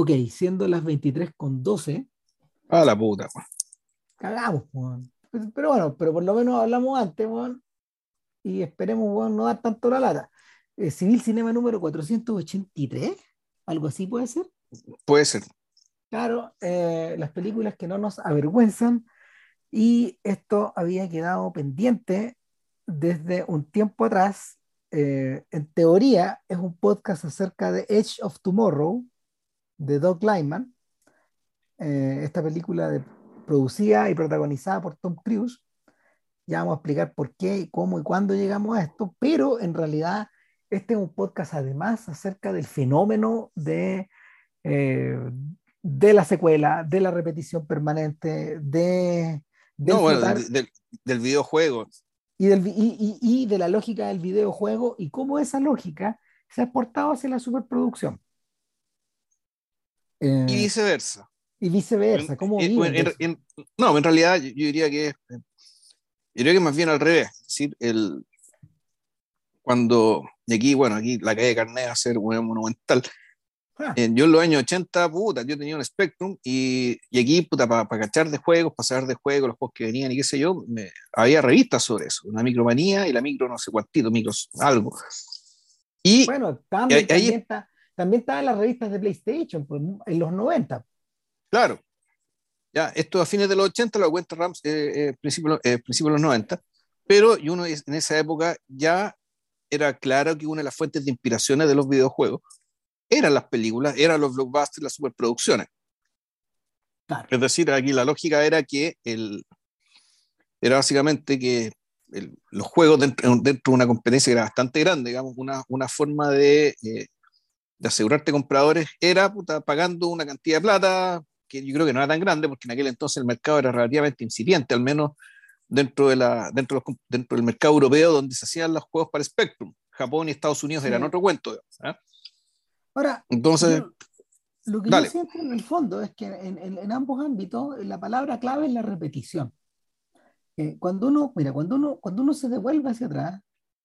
ok, siendo las 23 con 12. A la puta, Cagamos, weón. Pero bueno, pero por lo menos hablamos antes, weón. Y esperemos, weón, no dar tanto la lata. Eh, Civil Cinema número 483, algo así puede ser. Puede ser. Claro, eh, las películas que no nos avergüenzan. Y esto había quedado pendiente desde un tiempo atrás. Eh, en teoría, es un podcast acerca de Edge of Tomorrow, de Doug Lyman, eh, esta película de, producida y protagonizada por Tom Cruise. Ya vamos a explicar por qué, cómo y cuándo llegamos a esto, pero en realidad este es un podcast además acerca del fenómeno de, eh, de la secuela, de la repetición permanente, de... No, bueno, del, del, videojuego. Y, del, y, y, y de la lógica del videojuego y cómo esa lógica se ha exportado hacia la superproducción. Eh, y viceversa. Y viceversa, ¿cómo en, en, en, No, en realidad yo, yo, diría que yo diría que más bien al revés. Es decir, el, cuando, y aquí, bueno, aquí la calle Carnet va a ser una monumental. Ah. Eh, yo en los años 80, puta, yo tenía un Spectrum y, y aquí, puta, para pa cachar de juegos, para saber de juegos, los juegos que venían y qué sé yo, me, había revistas sobre eso, una micromanía y la micro no sé cuántito, micros, algo. Y bueno, también, ahí, también está también estaban las revistas de PlayStation pues, en los 90. Claro. Ya, esto a fines de los 80 lo cuenta Rams, eh, eh, principios eh, principio de los 90, pero y uno en esa época ya era claro que una de las fuentes de inspiraciones de los videojuegos eran las películas, eran los blockbusters, las superproducciones. Claro. Es decir, aquí la lógica era que el, era básicamente que el, los juegos dentro, dentro, de una competencia que era bastante grande, digamos, una, una forma de eh, de asegurarte compradores era puta, pagando una cantidad de plata que yo creo que no era tan grande porque en aquel entonces el mercado era relativamente incipiente, al menos dentro, de la, dentro, de los, dentro del mercado europeo donde se hacían los juegos para Spectrum. Japón y Estados Unidos sí. eran otro cuento. ¿eh? Ahora, entonces, yo, lo que dale. yo siento en el fondo es que en, en, en, ambos ámbitos la palabra clave es la repetición. Eh, cuando uno, mira, cuando uno, cuando uno se devuelve hacia atrás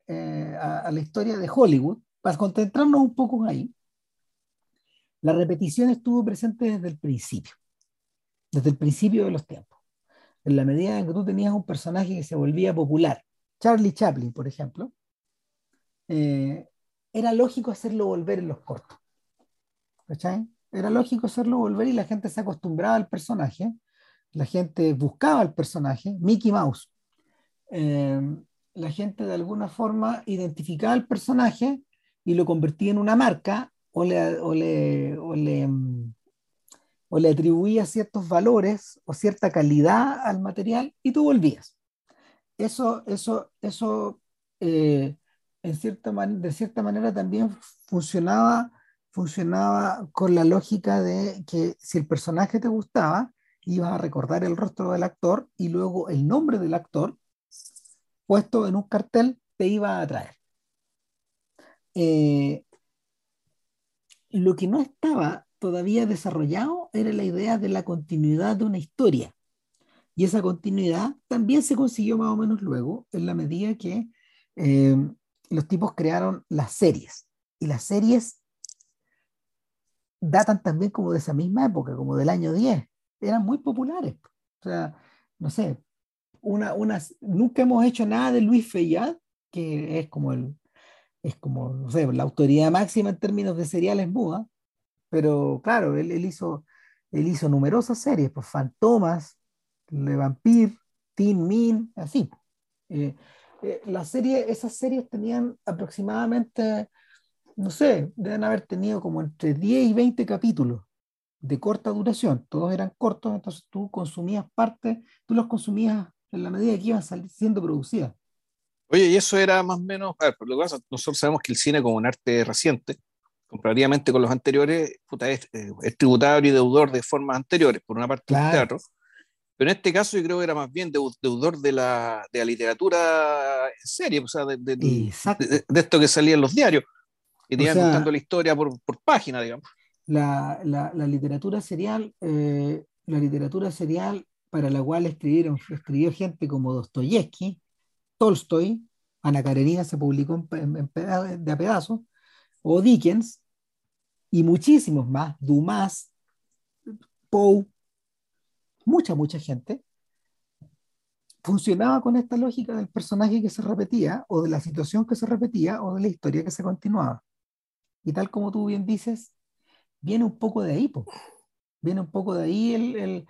eh, a, a la historia de Hollywood, para concentrarnos un poco ahí, la repetición estuvo presente desde el principio, desde el principio de los tiempos. En la medida en que tú tenías un personaje que se volvía popular, Charlie Chaplin, por ejemplo, eh, era lógico hacerlo volver en los cortos. ¿Cachai? Era lógico hacerlo volver y la gente se acostumbraba al personaje, la gente buscaba al personaje, Mickey Mouse. Eh, la gente de alguna forma identificaba al personaje y lo convertía en una marca o le, o le, o le, o le atribuía ciertos valores o cierta calidad al material y tú volvías. Eso, eso, eso eh, en cierta man de cierta manera también funcionaba, funcionaba con la lógica de que si el personaje te gustaba, ibas a recordar el rostro del actor y luego el nombre del actor puesto en un cartel te iba a atraer. Eh, lo que no estaba todavía desarrollado era la idea de la continuidad de una historia. Y esa continuidad también se consiguió más o menos luego, en la medida que eh, los tipos crearon las series. Y las series datan también como de esa misma época, como del año 10. Eran muy populares. O sea, no sé, una, una, nunca hemos hecho nada de Luis Feyad, que es como el, es como, no sé, la autoridad máxima en términos de seriales muda, pero claro, él, él, hizo, él hizo numerosas series, pues Fantomas, Le Vampire, Teen Min, así. Eh, eh, serie, esas series tenían aproximadamente, no sé, deben haber tenido como entre 10 y 20 capítulos de corta duración, todos eran cortos, entonces tú consumías parte, tú los consumías en la medida que iban siendo producidas. Oye, y eso era más o menos, a ver, por lo que pasa, nosotros sabemos que el cine como un arte reciente, comparativamente con los anteriores, puta, es, es, tributario y deudor de formas anteriores, por una parte claro. del teatro, pero en este caso yo creo que era más bien deudor de la, de la literatura en serie, o sea, de, de, de, esto que salía en los diarios, y te iban contando la historia por, por página, digamos. La, la, la literatura serial, eh, la literatura serial para la cual escribieron, escribió gente como Dostoyevsky, Tolstoy, Ana Karenina se publicó de a pedazos, o Dickens, y muchísimos más, Dumas, Poe, mucha, mucha gente, funcionaba con esta lógica del personaje que se repetía, o de la situación que se repetía, o de la historia que se continuaba. Y tal como tú bien dices, viene un poco de ahí, viene un poco de ahí el,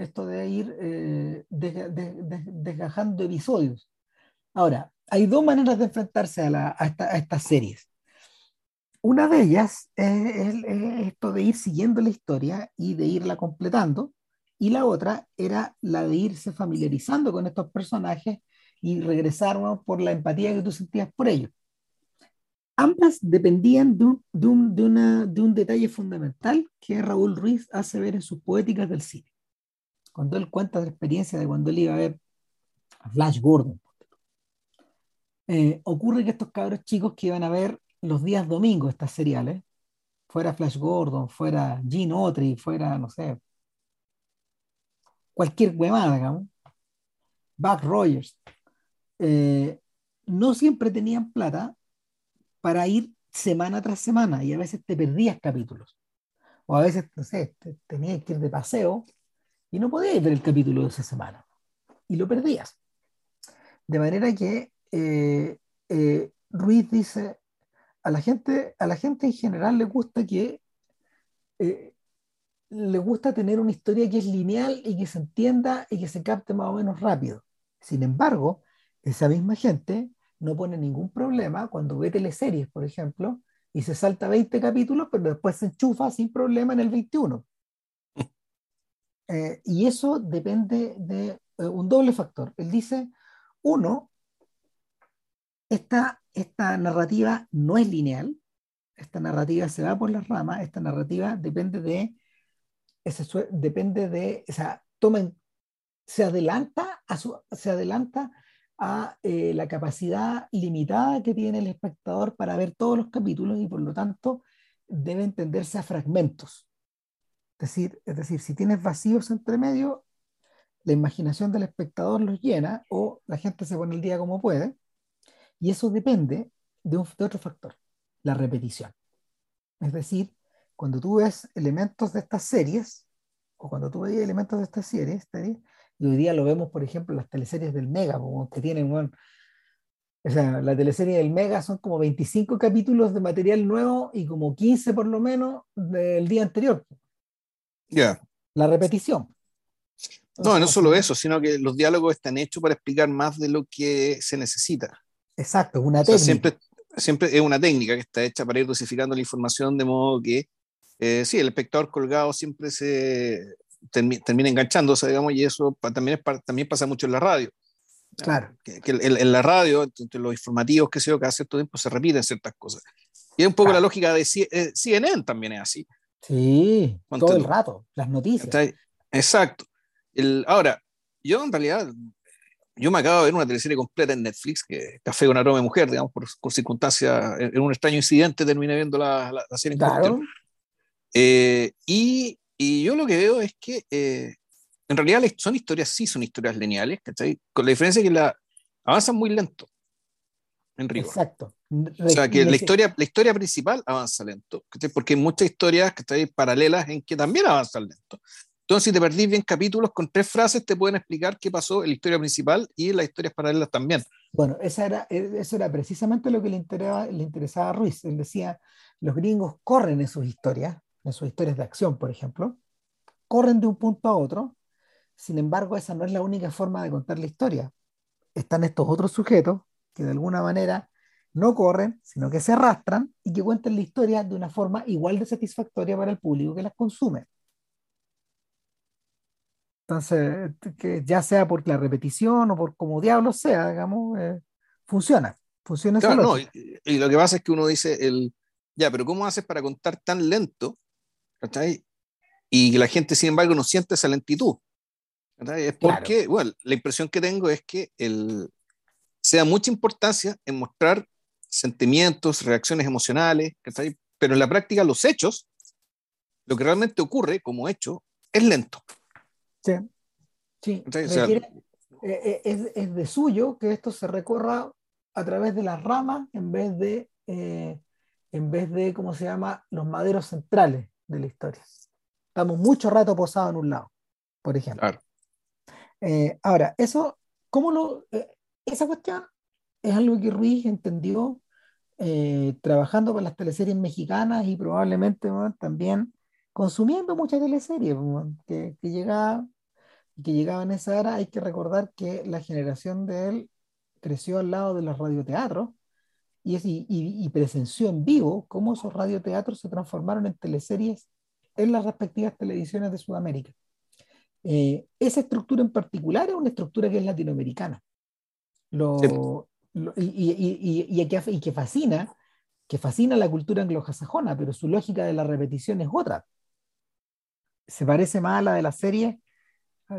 esto de ir eh, desgajando episodios. Ahora, hay dos maneras de enfrentarse a, estas series. Una de ellas es, esto de ir siguiendo la historia y de irla completando, y la otra era la de irse familiarizando con estos personajes y regresar por la empatía que tú sentías por ellos. Ambas dependían de un, detalle fundamental que Raúl Ruiz hace ver en sus poéticas del cine. Cuando él cuenta la experiencia de cuando él iba a ver a Flash Gordon, eh, ocurre que estos cabros chicos que iban a ver los días domingos estas seriales, fuera Flash Gordon, fuera Gene Autry, fuera, no sé, cualquier huevada, digamos, Buck Rogers, eh, no siempre tenían plata para ir semana tras semana y a veces te perdías capítulos. O a veces, no sé, tenías que ir de paseo y no podías ver el capítulo de esa semana. Y lo perdías. De manera que eh, eh, Ruiz dice, a la, gente, a la gente en general le gusta que eh, le gusta tener una historia que es lineal y que se entienda y que se capte más o menos rápido. Sin embargo, esa misma gente no pone ningún problema cuando ve teleseries, por ejemplo, y se salta 20 capítulos, pero después se enchufa sin problema en el 21. y eso depende de un doble factor. Él dice, uno, esta, esta narrativa no es lineal, esta narrativa se va por las ramas, esta narrativa depende de, ese, depende de, o sea, tomen, se adelanta a, su, se adelanta a eh, la capacidad limitada que tiene el espectador para ver todos los capítulos y por lo tanto debe entenderse a fragmentos. Es decir, es decir, si tienes vacíos entre medio, la imaginación del espectador los llena o la gente se pone el día como puede y eso depende de, un, otro factor, la repetición. Es decir, cuando tú ves elementos de estas series, o cuando tú ves elementos de estas series, y hoy día lo vemos, por ejemplo, en las teleseries del Mega, que tienen, bueno, o sea, la teleserie del Mega son como 25 capítulos de material nuevo y como 15 por lo menos del día anterior. Ya. La repetición. no, no solo eso, sino que los diálogos están hechos para explicar más de lo que se necesita. Exacto, una técnica. siempre, siempre es una técnica que está hecha para ir dosificando la información de modo que, eh, sí, el espectador colgado siempre se termina enganchándose, digamos, y eso también, también pasa mucho en la radio. Claro. Que, en, la radio, entre los informativos que se cada cierto tiempo se repiten ciertas cosas. Y es un poco la lógica de CNN eh, también es así. Sí, todo el rato, las noticias. Exacto. El, ahora, yo en realidad yo me acabo de ver una teleserie completa en Netflix, que Café con aroma de mujer, digamos, por, por circunstancias, en, un extraño incidente terminé viendo la, la, serie claro. Eh, y, y, yo lo que veo es que eh, en realidad son historias, sí son historias lineales, ¿cachai? Con la diferencia que la avanzan muy lento, en rigor. Exacto. O sea, que la historia, la historia principal avanza lento, ¿cachai? porque hay muchas historias están paralelas en que también avanzan lento. Entonces, si te perdís bien capítulos, con tres frases te pueden explicar qué pasó en la historia principal y en las historias paralelas también. Bueno, esa era, e, eso era precisamente lo que le interesaba, le interesaba a Ruiz. Él decía, los gringos corren en sus historias, en sus historias de acción, por ejemplo, corren de un punto a otro, sin embargo, esa no es la única forma de contar la historia. Están estos otros sujetos que de alguna manera no corren, sino que se arrastran y que cuentan la historia de una forma igual de satisfactoria para el público que las consume. Entonces, que ya sea por la repetición o por como diablo sea, digamos, eh, funciona. Funciona claro, no, y, lo que pasa es que uno dice, el, ya, pero ¿cómo haces para contar tan lento? Y que la gente, sin embargo, no siente esa lentitud. Es porque, bueno, la impresión que tengo es que el, se da mucha importancia en mostrar sentimientos, reacciones emocionales, pero en la práctica los hechos, lo que realmente ocurre como hecho, es lento. Sí, eh, eh, es, de suyo que esto se recorra a través de las ramas en vez de, eh, en vez de, ¿cómo se llama?, los maderos centrales de la historia. Estamos mucho rato posados en un lado, por ejemplo. Eh, ahora, eso, ¿cómo lo, eh, esa cuestión es algo que Ruiz entendió eh, trabajando con las teleseries mexicanas y probablemente también consumiendo muchas teleseries que, que, llegaba, que llegaban a esa era. Hay que recordar que la generación de él creció al lado de los radioteatros y, y, y presenció en vivo cómo esos radioteatros se transformaron en teleseries en las respectivas televisiones de Sudamérica. Eh, esa estructura en particular es una estructura que es latinoamericana. Lo, y, y, que, fascina, que fascina la cultura anglosajona, pero su lógica de la repetición es otra. Se parece más a la de la serie,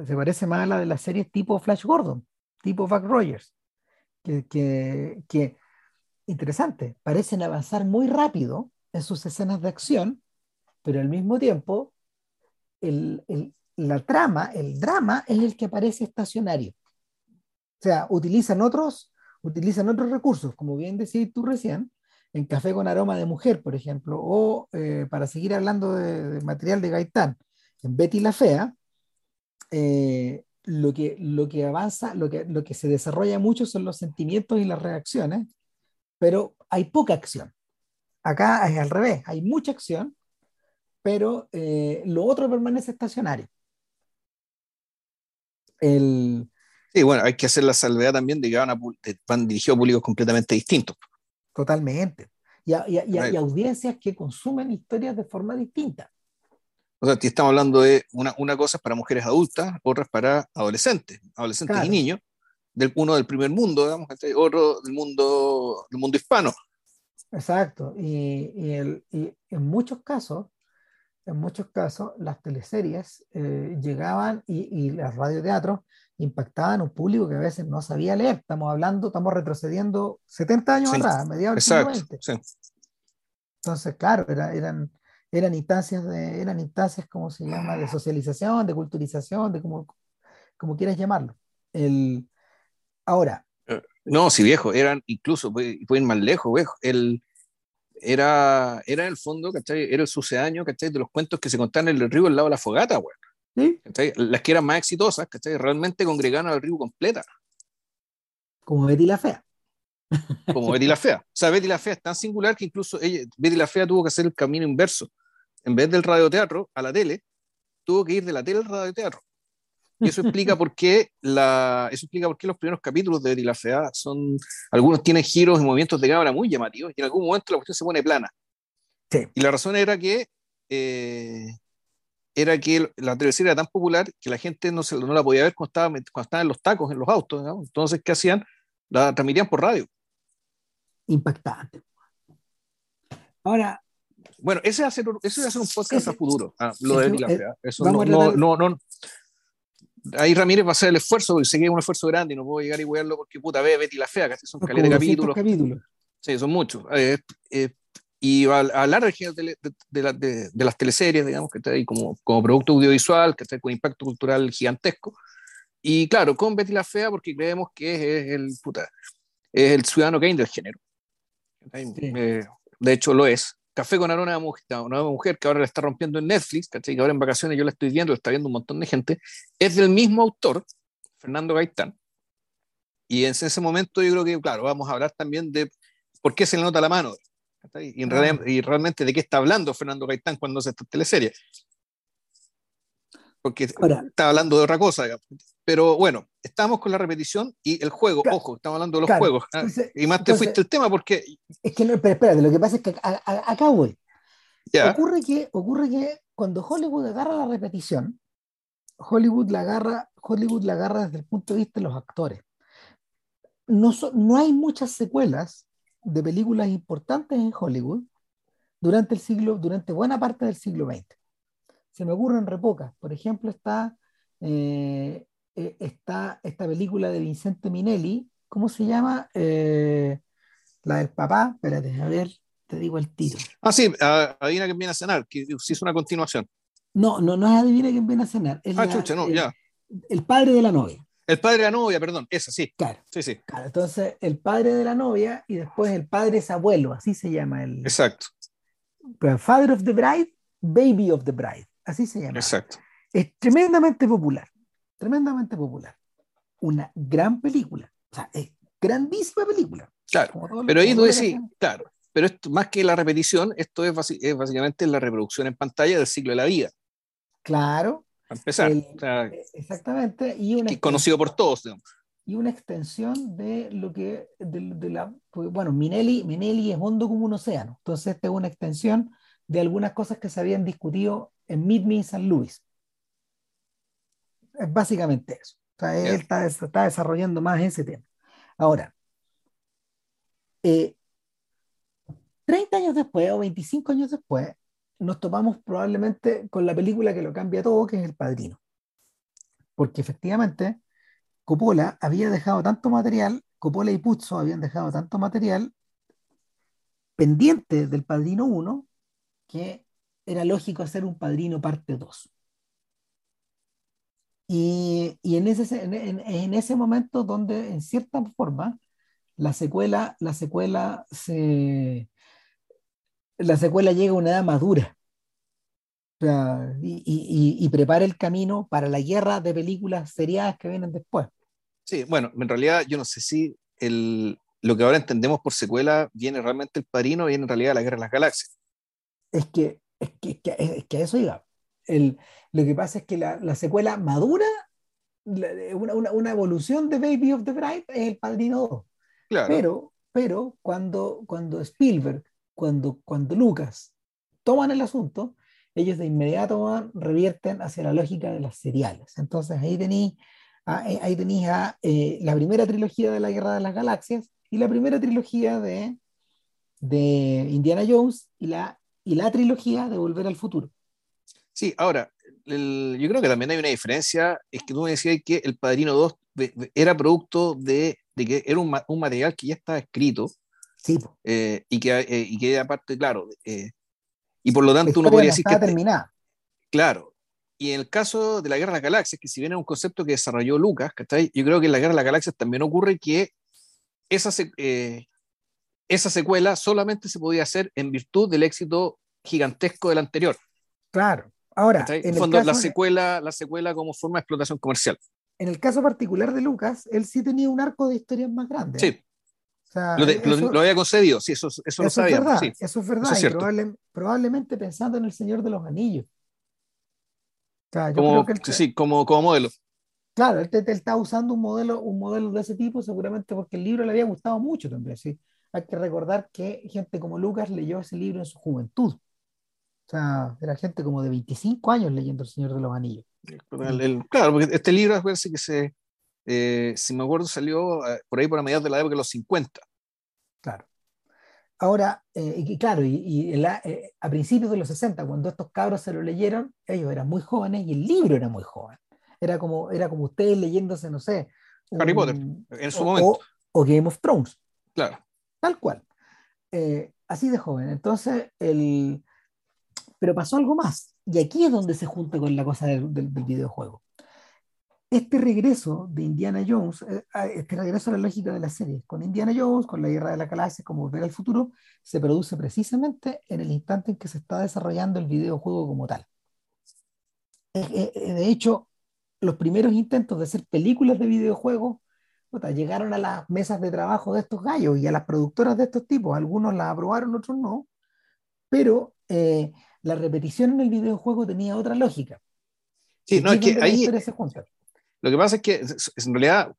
se parece más a la de la serie tipo Flash Gordon, tipo Buck Rogers, que, que, interesante, parecen avanzar muy rápido en sus escenas de acción, pero al mismo tiempo la trama, el drama es el que aparece estacionario. O sea, utilizan otros, utilizan otros recursos, como bien decías tú recién, en Café con aroma de mujer, por ejemplo, o eh, para seguir hablando de, material de Gaitán, en Betty la Fea, eh, lo, que, lo que avanza, lo que, lo que se desarrolla mucho son los sentimientos y las reacciones, pero hay poca acción. Acá es al revés, hay mucha acción, pero eh, lo otro permanece estacionario. El... Sí, bueno, hay que hacer la salvedad también de que van, a, van dirigidos a públicos completamente distintos. Totalmente. Y, y, audiencias que consumen historias de forma distinta. O sea, aquí estamos hablando de una, una cosa para mujeres adultas, otras para adolescentes, adolescentes y niños, del, uno del primer mundo, digamos, otro del mundo, del mundo hispano. Exacto. Y, y, el, y en muchos casos, en muchos casos las teleseries eh, llegaban y, y los radioteatros impactaban a un público que a veces no sabía leer. Estamos hablando, estamos retrocediendo 70 años atrás, mediados del siglo XX. Entonces, claro, eran, eran instancias de, eran instancias, como se llama?, de socialización, de culturización, de como, como quieras llamarlo. El, ahora. Eh, no, sí, viejo, eran incluso, pueden ir más lejos, viejo. El, era, era en el fondo, ¿cachai? Era el sucedaño, ¿cachai? De los cuentos que se contaban en el río al lado de la fogata, güey. ¿Sí? Las que eran más exitosas, ¿cachai? Realmente congregaron al río completa. Como Betty la Fea. Como Betty la Fea. O sea, Betty la Fea es tan singular que incluso ella, Betty la Fea tuvo que hacer el camino inverso. En vez del radioteatro a la tele, tuvo que ir de la tele al radioteatro. Y eso explica por qué, la, eso explica por qué los primeros capítulos de Betty la Fea son, algunos tienen giros y movimientos de cámara muy llamativos y en algún momento la cuestión se pone plana. Sí. Y la razón era que, eh, era que la televisión era tan popular que la gente no, se, no la podía ver cuando estaba, cuando estaba en los tacos, en los autos. Entonces, ¿qué hacían? La transmitían por radio. Impactante. Ahora, bueno, ese va a ser, ese va a ser un podcast a futuro, ah, lo de la Fea. Eso no, no, no, ahí Ramírez va a hacer el esfuerzo, porque sé que es un esfuerzo grande y no puedo llegar y wearlo porque puta, ve Betty la Fea, que son caleta de capítulos. capítulos. Sí, son muchos. Eh, eh, y va a hablar de, de, de, las teleseries, digamos, que está ahí como, como producto audiovisual, que está con impacto cultural gigantesco. Y claro, con Betty la Fea, porque creemos que es, el, puta, es el ciudadano Kane del género. Eh, de hecho, lo es. Café con aroma una nueva mujer que ahora la está rompiendo en Netflix, ¿cachai? que ahora en vacaciones yo la estoy viendo, la está viendo un montón de gente, es del mismo autor, Fernando Gaitán. Y en ese momento yo creo que, claro, vamos a hablar también de por qué se le nota la mano. Y, y, realmente de qué está hablando Fernando Gaitán cuando hace esta teleserie. Porque está hablando de otra cosa, digamos. Pero bueno, estamos con la repetición y el juego, ojo, estamos hablando de los juegos. ¿ah? y más te fuiste el tema porque... Es que no, pero espérate, lo que pasa es que acá voy. Ocurre, que, ocurre que cuando Hollywood agarra la repetición, Hollywood la agarra, Hollywood la agarra desde el punto de vista de los actores. No, no hay muchas secuelas de películas importantes en Hollywood durante el siglo, durante buena parte del siglo XX. Se me ocurren repocas. Por ejemplo, está eh, eh, está esta película de Vincente Minelli, ¿cómo se llama? Eh, la del papá, espérate, a ver, te digo el tiro. Ah, sí, Adivina quién viene a cenar, que sí es una continuación. No, no, no es Adivina quién viene a cenar. ah, chucha, no, ya. El padre de la novia. El padre de la novia, perdón, esa sí. Claro. Sí, sí. Claro, entonces el padre de la novia y después el padre es abuelo, así se llama el. Exacto. Father of the Bride, Baby of the Bride, así se llama. Exacto. Es tremendamente popular, tremendamente popular. Una gran película, o sea, es grandísima película. Claro, pero ahí tú decís, claro, pero esto, más que la repetición, esto es, básicamente la reproducción en pantalla del ciclo de la vida. Claro. Para empezar. Eh, exactamente. Y conocido por todos. Y una extensión de lo que, de, la, bueno, Minelli, Minelli es hondo como un océano. Entonces, esta es una extensión de algunas cosas que se habían discutido en Meet Me in San Luis. Es básicamente eso. O sea, él está, está, desarrollando más ese tema. Ahora, eh, 30 años después o 25 años después, nos topamos probablemente con la película que lo cambia todo, que es El Padrino. Porque efectivamente, Coppola había dejado tanto material, Coppola y Puzo habían dejado tanto material pendiente del Padrino 1, que era lógico hacer un Padrino parte 2. Y, en, ese, en, ese momento donde, en cierta forma, la secuela, la secuela se, la secuela llega a una edad madura. y, prepara el camino para la guerra de películas seriadas que vienen después. Sí, bueno, en realidad yo no sé si el, lo que ahora entendemos por secuela viene realmente el padrino, viene en realidad la guerra de las galaxias. Es que, es que, es que, a eso iba. El, lo que pasa es que la, la secuela madura, una, una, una, evolución de Baby of the Bride es el padrino 2. Claro. Pero, pero cuando, cuando Spielberg cuando, cuando Lucas toman el asunto, ellos de inmediato van, revierten hacia la lógica de las seriales. Entonces ahí tenéis eh, ahí tenéis a eh, la primera trilogía de la Guerra de las Galaxias y la primera trilogía de, de Indiana Jones y la, y la trilogía de Volver al Futuro. Sí, ahora, yo creo que también hay una diferencia, es que tú me decías que El Padrino 2 era producto de, de que era un, un, material que ya estaba escrito eh, y, que, eh, y que aparte, claro, eh, y por lo tanto uno podría decir que... terminada. Claro. Y en el caso de la Guerra de las Galaxias, que si bien es un concepto que desarrolló Lucas, yo creo que en la Guerra de las Galaxias también ocurre que esa, esa secuela solamente se podía hacer en virtud del éxito gigantesco del anterior. Claro. Ahora, en, fondo, la, secuela, la secuela como forma de explotación comercial. En el caso particular de Lucas, él sí tenía un arco de historias más grande. Sí lo, había concedido, sí, eso, eso, lo sabía. Es verdad, Eso es verdad, y probablemente pensando en el Señor de los Anillos. como, sí, como, como modelo. Claro, él, está usando un modelo, un modelo de ese tipo seguramente porque el libro le había gustado mucho también. ¿sí? Hay que recordar que gente como Lucas leyó ese libro en su juventud. O sea, era gente como de 25 años leyendo El Señor de los Anillos. claro, porque este libro, acuérdense que se, eh, si me acuerdo, salió eh, por ahí por a mediados de la época de los 50. Claro. Ahora, eh, y claro, y, a principios de los 60, cuando estos cabros se lo leyeron, ellos eran muy jóvenes y el libro era muy joven. Era como, era como ustedes leyéndose, no sé. Harry Potter, en su momento. O, Game of Thrones. Claro. Tal cual. así de joven. Entonces, el... pero pasó algo más. Y aquí es donde se junta con la cosa del videojuego este regreso de Indiana Jones, eh, este regreso a la lógica de la serie, con Indiana Jones, con la guerra de la galaxia, como volver al futuro, se produce precisamente en el instante en que se está desarrollando el videojuego como tal. Eh, eh, de hecho, los primeros intentos de hacer películas de videojuegos llegaron a las mesas de trabajo de estos gallos y a las productoras de estos tipos. Algunos las aprobaron, otros no, pero la repetición en el videojuego tenía otra lógica. Sí, no, es que ahí, lo que pasa es que en realidad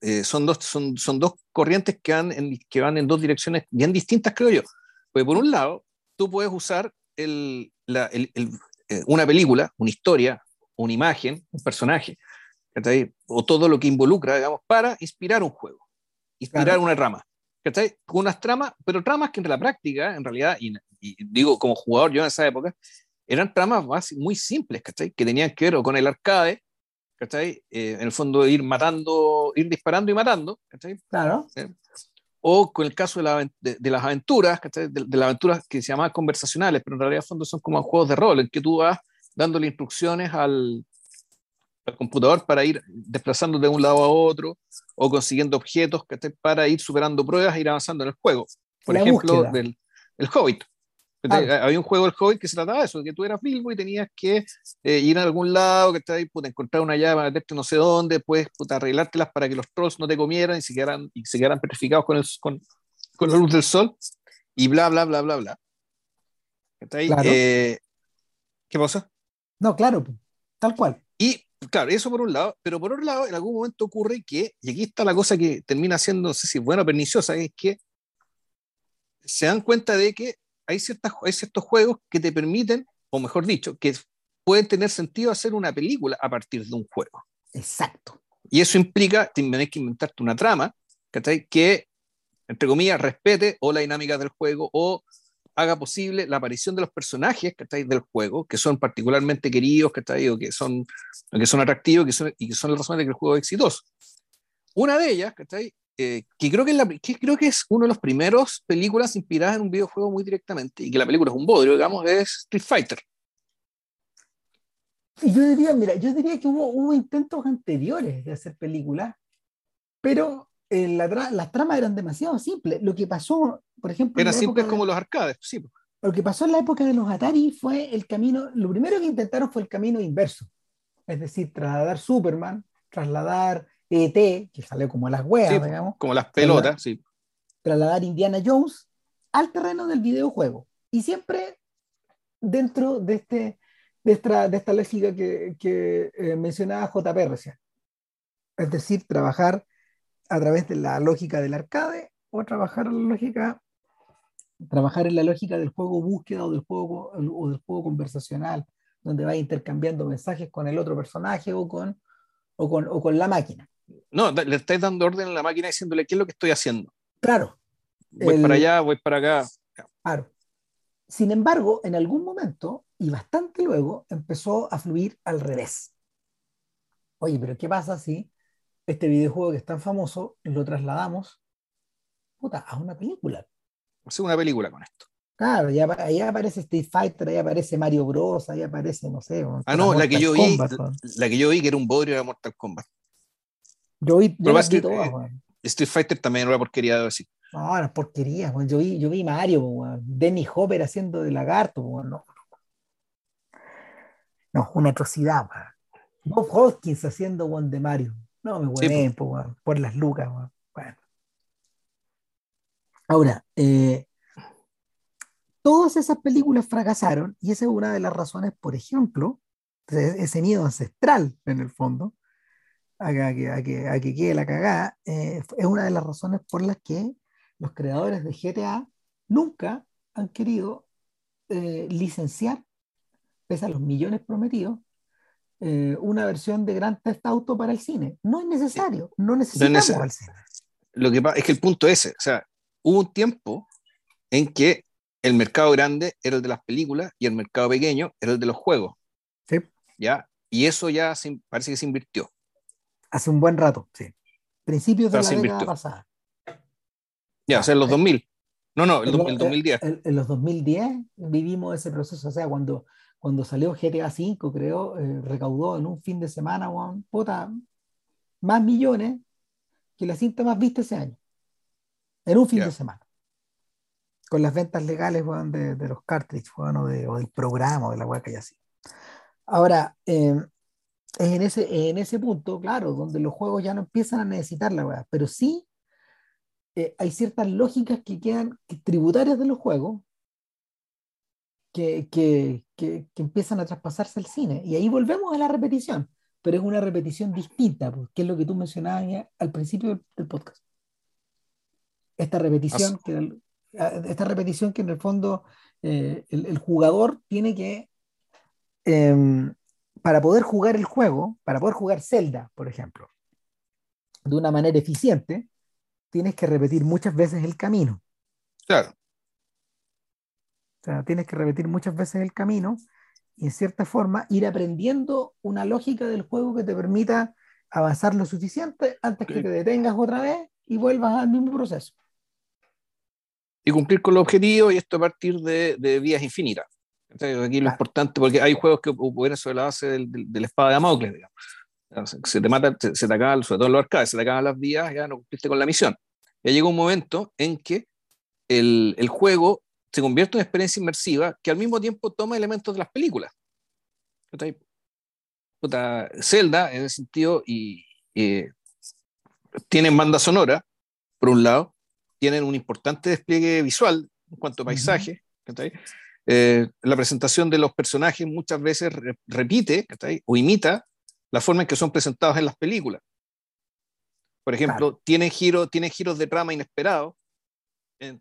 eh, son, dos, son, son dos corrientes que van, en, que van en dos direcciones bien distintas, creo yo. Porque por un lado, tú puedes usar el, la, el, eh, una película, una historia, una imagen, un personaje, o todo lo que involucra, digamos, para inspirar un juego, inspirar una rama. Con unas tramas, pero tramas que en la práctica, en realidad, y, digo como jugador yo en esa época, eran tramas muy simples, ¿cachai? Que tenían que ver o con el arcade, ¿cachai? Eh, en el fondo ir matando, ir disparando y matando, ¿cachai? Claro. O con el caso de, la, de, las aventuras, ¿cachai? De, las aventuras que se llaman conversacionales, pero en realidad en fondo son como juegos de rol, en que tú vas dándole instrucciones al, al computador para ir desplazando de un lado a otro o consiguiendo objetos para ir superando pruebas e ir avanzando en el juego. Por ejemplo, del, el Hobbit. Había un juego del Hobbit que se trataba de eso, que tú eras Bilbo y tenías que eh, ir a algún lado, que ahí, puta, encontrar una llave, meterte no sé dónde, pues puta, arreglártelas para que los trolls no te comieran y se quedaran, y se quedaran petrificados con, el, con, con la luz del sol y bla, bla, bla, bla, bla. Eh, ¿Qué pasa? No, claro, tal cual. Claro, eso por un lado, pero por otro lado, en algún momento ocurre que, y aquí está la cosa que termina siendo, no sé si buena o perniciosa, es que se dan cuenta de que hay, ciertas, hay ciertos juegos que te permiten, o mejor dicho, que pueden tener sentido hacer una película a partir de un juego. Exacto. Y eso implica, tienes que inventarte una trama, que, entre comillas, respete o la dinámica del juego o haga posible la aparición de los personajes del juego, que son particularmente queridos, o que son, que son atractivos que son, y que son las razones de que el juego es exitoso. Una de ellas, eh, que, creo que, la, que creo que es uno de los primeros películas inspiradas en un videojuego muy directamente, y que la película es un bodrio, digamos, es Street Fighter. Y yo diría, mira, yo diría que hubo, hubo intentos anteriores de hacer películas, pero eh, las tramas eran demasiado simples. Lo que pasó, por ejemplo... Eran simples como los arcades, sí. Lo que pasó en la época de los Atari fue el camino, lo primero que intentaron fue el camino inverso. Es decir, trasladar Superman, trasladar ET, que salió como las huevas, digamos. Como las pelotas, sí. Trasladar Indiana Jones al terreno del videojuego. Y siempre dentro de, este, de, esta, de esta lógica que, que eh, mencionaba JP recién. Es decir, trabajar a través de la lógica del arcade o trabajar en la lógica trabajar en la lógica del juego búsqueda o del juego o del juego conversacional donde va intercambiando mensajes con el otro personaje o con o con, o con la máquina. No le estáis dando orden a la máquina diciéndole qué es lo que estoy haciendo claro. Voy para allá voy para acá. Claro. Sin embargo en algún momento y bastante luego empezó a fluir al revés. Oye pero qué pasa si este videojuego que es tan famoso lo trasladamos a una película. Hace una película con esto. Claro, ya, ahí aparece Street Fighter, ahí aparece Mario Bros, ahí aparece, no sé. Ah, no, la que yo vi, la, que yo vi que era un bodrio de Mortal Kombat. Yo vi, yo Street, eh, Street Fighter también era una porquería de decir. No, era porquería, yo vi, yo vi Mario, Denny Hopper haciendo de lagarto, no. No, una atrocidad, Bob Hoskins haciendo one de Mario. No me hueven, por las lucas. Bueno. Ahora, eh, todas esas películas fracasaron y esa es una de las razones, por ejemplo, ese miedo ancestral en el fondo, a que, a que, quede la cagada, eh, es una de las razones por las que los creadores de GTA nunca han querido eh, licenciar, pese a los millones prometidos, eh, una versión de Grand Theft Auto para el cine. No es necesario, no necesitamos al cine. Lo que pasa es que el punto es ese, o sea, hubo un tiempo en que el mercado grande era el de las películas y el mercado pequeño era el de los juegos. Sí. ¿Ya? Y eso ya parece que se invirtió. Hace un buen rato, sí. Principios de la década pasada. Ya, o sea, en los 2000. No, no, en, el, 2010. En, los 2010 vivimos ese proceso, o sea, cuando cuando salió GTA V, creo, eh, recaudó en un fin de semana, puta, más millones que la cinta más vista ese año. En un fin de semana. Con las ventas legales de, los cartridges o, del programa, o de la web que hay así. Ahora, em, en, ese, en ese punto, claro, donde los juegos ya no empiezan a necesitar la web, pero sí eh, hay ciertas lógicas que quedan tributarias de los juegos que, que, que, empiezan a traspasarse al cine. Y ahí volvemos a la repetición, pero es una repetición distinta, pues, que es lo que tú mencionabas al principio del, podcast. Esta repetición, que, esta repetición que en el fondo eh, el, jugador tiene que, em, para poder jugar el juego, para poder jugar Zelda, por ejemplo, de una manera eficiente, tienes que repetir muchas veces el camino. Claro. O sea, tienes que repetir muchas veces el camino y en cierta forma ir aprendiendo una lógica del juego que te permita avanzar lo suficiente antes que te detengas otra vez y vuelvas al mismo proceso. Y cumplir con el objetivo y esto a partir de, de vías infinitas. Entonces, aquí lo importante, porque hay juegos que operan sobre la base del, de la espada de Damocles, digamos. Se te mata, se, te acaba, sobre todo en los arcades, se te acaban las vías, ya no cumpliste con la misión. Ya llega un momento en que el, el juego se convierte en una experiencia inmersiva que al mismo tiempo toma elementos de las películas. Puta, Zelda, en ese sentido, y, tienen banda sonora, por un lado, tienen un importante despliegue visual en cuanto a paisaje. Eh, la presentación de los personajes muchas veces repite o imita la forma en que son presentados en las películas. Por ejemplo, tienen, giro, tienen giros de trama inesperados.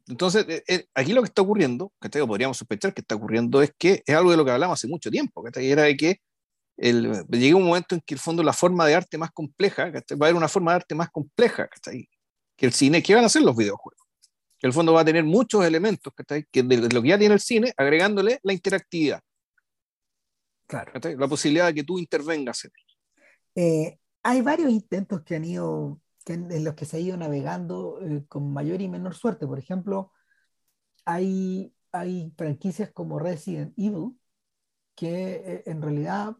Entonces, eh, eh, aquí lo que está ocurriendo, que podríamos sospechar que está ocurriendo, es que es algo de lo que hablamos hace mucho tiempo, que era de que el, llega un momento en que el fondo la forma de arte más compleja, va a haber una forma de arte más compleja que el cine, ¿qué van a hacer los videojuegos? Que el fondo va a tener muchos elementos que de, lo que ya tiene el cine, agregándole la interactividad. Claro. La posibilidad de que tú intervengas en eh, hay varios intentos que han ido, en los que se ha ido navegando eh, con mayor y menor suerte. Por ejemplo, hay, hay franquicias como Resident Evil que eh, en realidad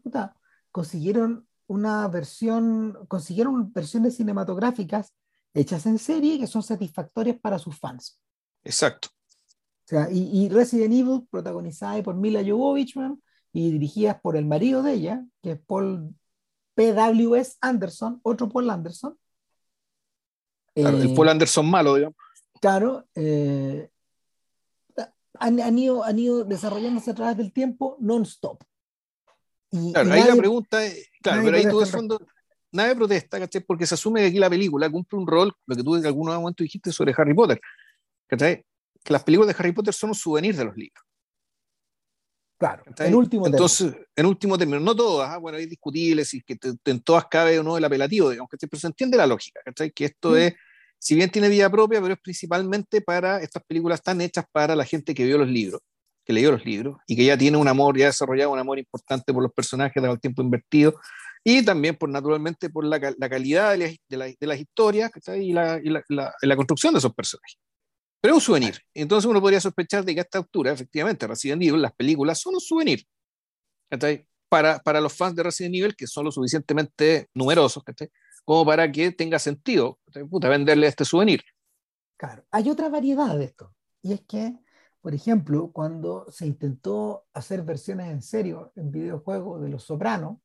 consiguieron una versión, consiguieron versiones cinematográficas hechas en serie que son satisfactorias para sus fans. Exacto. O sea, y, Resident Evil, protagonizada por Mila Jovovich y dirigida por el marido de ella, que es Paul P.W.S. Anderson, otro Paul Anderson. El eh, Paul Anderson malo, digamos. Claro, eh, han, ido, han ido desarrollándose a través del tiempo non-stop. Claro, ahí la pregunta es, claro, pero ahí tú de fondo, nadie protesta, ¿cachai? Porque se asume que aquí la película cumple un rol, lo que tú en algún momento dijiste sobre Harry Potter, ¿cachai? Que las películas de Harry Potter son un souvenir de los libros. Claro, en último Entonces, término. en último término, no todas, ¿ah? bueno, hay discutibles y que en todas cabe o no el apelativo, digamos, que pero se entiende la lógica, ¿cachai? Que esto mm. es, si bien tiene vida propia, pero es principalmente para estas películas tan hechas para la gente que vio los libros, que leyó los libros y que ya tiene un amor, ya ha desarrollado un amor importante por los personajes, dado el tiempo invertido y también por naturalmente por la, la calidad de, de, las historias y, la, y la, construcción de esos personajes. Pero es un souvenir. Entonces uno podría sospechar de que a esta altura, efectivamente, Resident Evil, las películas son un souvenir. Para, para los fans de Resident Evil, que son lo suficientemente numerosos, como para que tenga sentido Puta, venderle este souvenir. Claro, hay otra variedad de esto. Y es que, por ejemplo, cuando se intentó hacer versiones en serio en videojuegos de Los Sopranos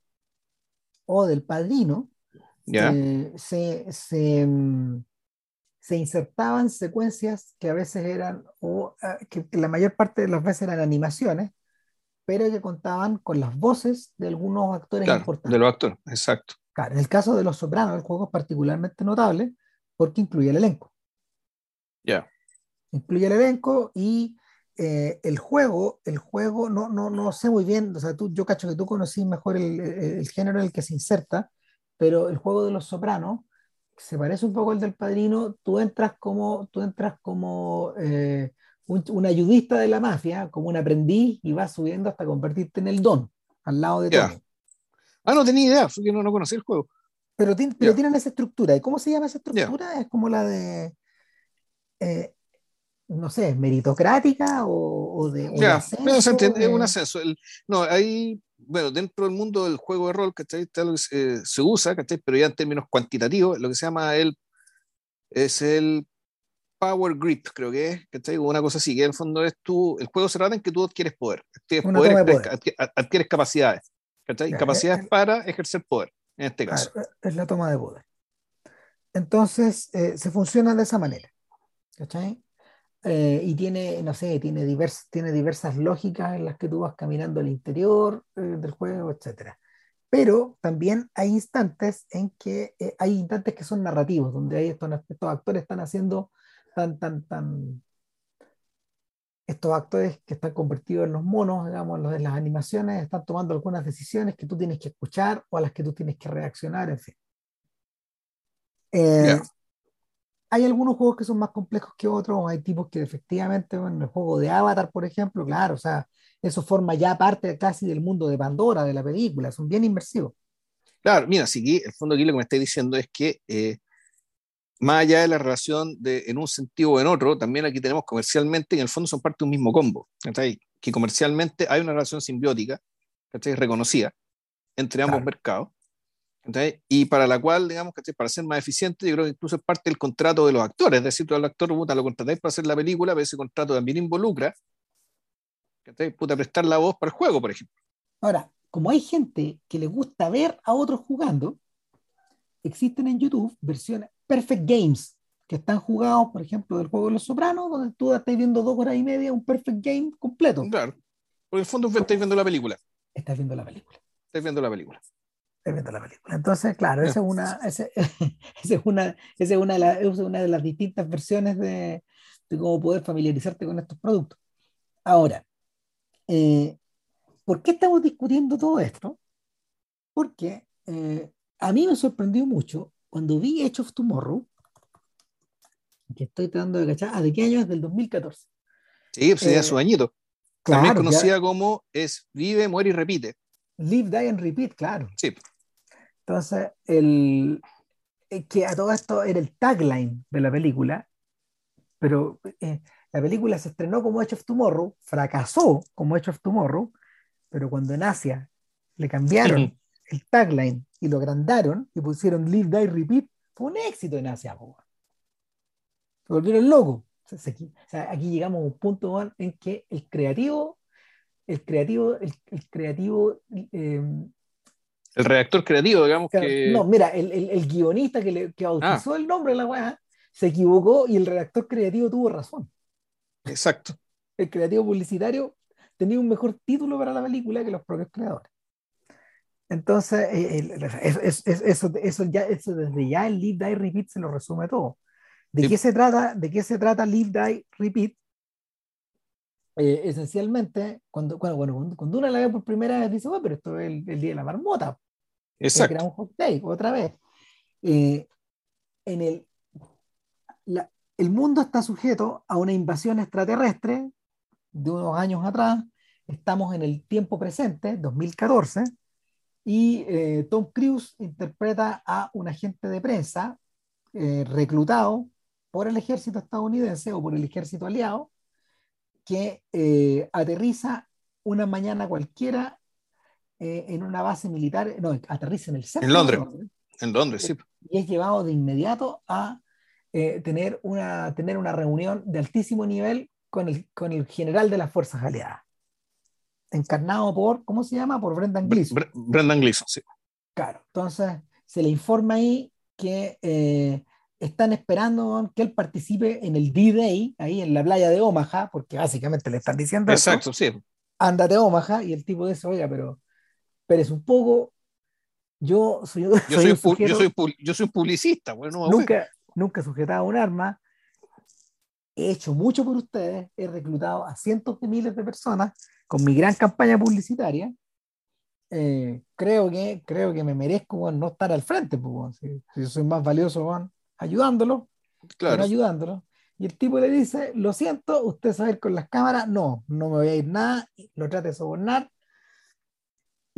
o del Padrino, eh, se, se, mm, se insertaban secuencias que a veces eran, o ah, que la mayor parte de las veces eran animaciones, pero que contaban con las voces de algunos actores importantes. De los actores, exacto. Claro, en el caso de Los Sopranos, el juego es particularmente notable porque incluye el elenco. Ya. Incluye el elenco y eh, el juego, el juego, no, no, no sé muy bien, o sea, tú, yo cacho que tú conocí mejor el, el género en el que se inserta, pero el juego de Los Sopranos se parece un poco al del padrino, tú entras como, tú entras como eh, un, ayudista de la mafia, como un aprendiz, y vas subiendo hasta convertirte en el don, al lado de todo. Ah, no tenía idea, porque no, no conocí el juego. Pero, pero tienen esa estructura. ¿Y cómo se llama esa estructura? Es como la de, eh, no sé, meritocrática o, de... Ya, ascenso, es un ascenso. no, hay bueno, dentro del mundo del juego de rol, ¿cachai? Eh, se usa, ¿cachai? Pero ya en términos cuantitativos, lo que se llama el, es el Power Grip, creo que es, ¿cachai? Una cosa así, que en el fondo es tú, el juego se trata en que tú adquieres poder, adquieres, poder, Adquieres, capacidades, ¿cachai? capacidades para ejercer poder, en este caso. es la toma de poder. Entonces, eh, se funciona de esa manera, ¿cachai? Eh, y tiene, no sé, tiene, tiene diversas lógicas en las que tú vas caminando al interior eh, del juego, etc. Pero también hay instantes en que eh, hay instantes que son narrativos, donde hay estos, estos actores están haciendo tan, tan, tan, estos actores que están convertidos en los monos, digamos, los de las animaciones, están tomando algunas decisiones que tú tienes que escuchar o a las que tú tienes que reaccionar, en fin hay algunos juegos que son más complejos que otros, hay tipos que efectivamente, en el juego de Avatar, por ejemplo, claro, o sea, eso forma ya parte casi del mundo de Pandora, de la película, son bien inmersivos. Claro, mira, sí, el fondo aquí lo que me estáis diciendo es que eh, más allá de la relación de, en un sentido o en otro, también aquí tenemos comercialmente, en el fondo son parte de un mismo combo, que comercialmente hay una relación simbiótica, reconocida entre ambos mercados, Y para la cual, digamos, que para ser más eficiente, yo creo que incluso es parte del contrato de los actores. Es decir, tú al actor puta, lo contratáis para hacer la película, pero ese contrato también involucra puta, prestar la voz para el juego, por ejemplo. Ahora, como hay gente que le gusta ver a otros jugando, existen en YouTube versiones Perfect Games que están jugados, por ejemplo, del juego de los Sopranos, donde tú estás viendo dos horas y media un Perfect Game completo. Claro. Por el fondo estás viendo la película. Estás viendo la película. Estás viendo la película. Estás viendo la película. Entonces, claro, esa es una, esa, es una, esa es una, de las, es una de las distintas versiones de, de cómo poder familiarizarte con estos productos. Ahora, eh, ¿por qué estamos discutiendo todo esto? Porque eh, a mí me sorprendió mucho cuando vi Edge of Tomorrow, que estoy tratando de cachar, ah, ¿de qué año es? Del 2014. Sí, pues eh, su añito. También conocida como es Vive, Muere y Repite. Live, Die and Repeat, claro. Sí. Entonces, el, eh, que a todo esto era el tagline de la película, pero eh, la película se estrenó como Edge of Tomorrow, fracasó como Edge of Tomorrow, pero cuando en Asia le cambiaron el tagline y lo agrandaron y pusieron Live, Die, Repeat, fue un éxito en Asia. Se volvieron locos. aquí, llegamos a un punto en que el creativo, el creativo, el, creativo. Em, el redactor creativo, digamos que. No, mira, el, el, guionista que, le, que bautizó ah. el nombre de la weá se equivocó y el redactor creativo tuvo razón. Exacto. El creativo publicitario tenía un mejor título para la película que los propios creadores. Entonces, eh, eso, eso, ya, eso desde ya el Live, Die, Repeat se lo resume todo. ¿De qué se trata? ¿De qué se trata Live, Die, Repeat? Eh, esencialmente, cuando, cuando, cuando, uno la ve por primera vez, dice, bueno, pero esto es el, día de la marmota. Exacto. Un hot take, otra vez. Eh, en el, el mundo está sujeto a una invasión extraterrestre de unos años atrás. Estamos en el tiempo presente, 2014 y eh, Tom Cruise interpreta a un agente de prensa eh, reclutado por el ejército estadounidense o por el ejército aliado que aterriza una mañana cualquiera en una base militar, no, aterriza en el centro. En Londres, en Londres, sí. Y es llevado de inmediato a tener, una, tener una reunión de altísimo nivel con el, con el general de las fuerzas aliadas encarnado por, ¿cómo se llama? Por Brendan Gleeson. Brendan Gleeson, sí. Claro, entonces se le informa ahí que eh, están esperando que él participe en el D-Day, ahí en la playa de Omaha, porque básicamente le están diciendo. Exacto, sí. Ándate a Omaha, y el tipo dice, oiga, pero, pero es un poco. Yo soy, yo soy, yo soy, yo soy un publicista, bueno, nunca, nunca he sujetado un arma, he hecho mucho por ustedes, he reclutado a cientos de miles de personas con mi gran campaña publicitaria, eh, creo, que, creo que me merezco no estar al frente, pues, si, yo soy más valioso ayudándolo, claro. ayudándolo. Y el tipo le dice, lo siento, usted sabe con las cámaras, no, no me voy a ir nada, lo trata de sobornar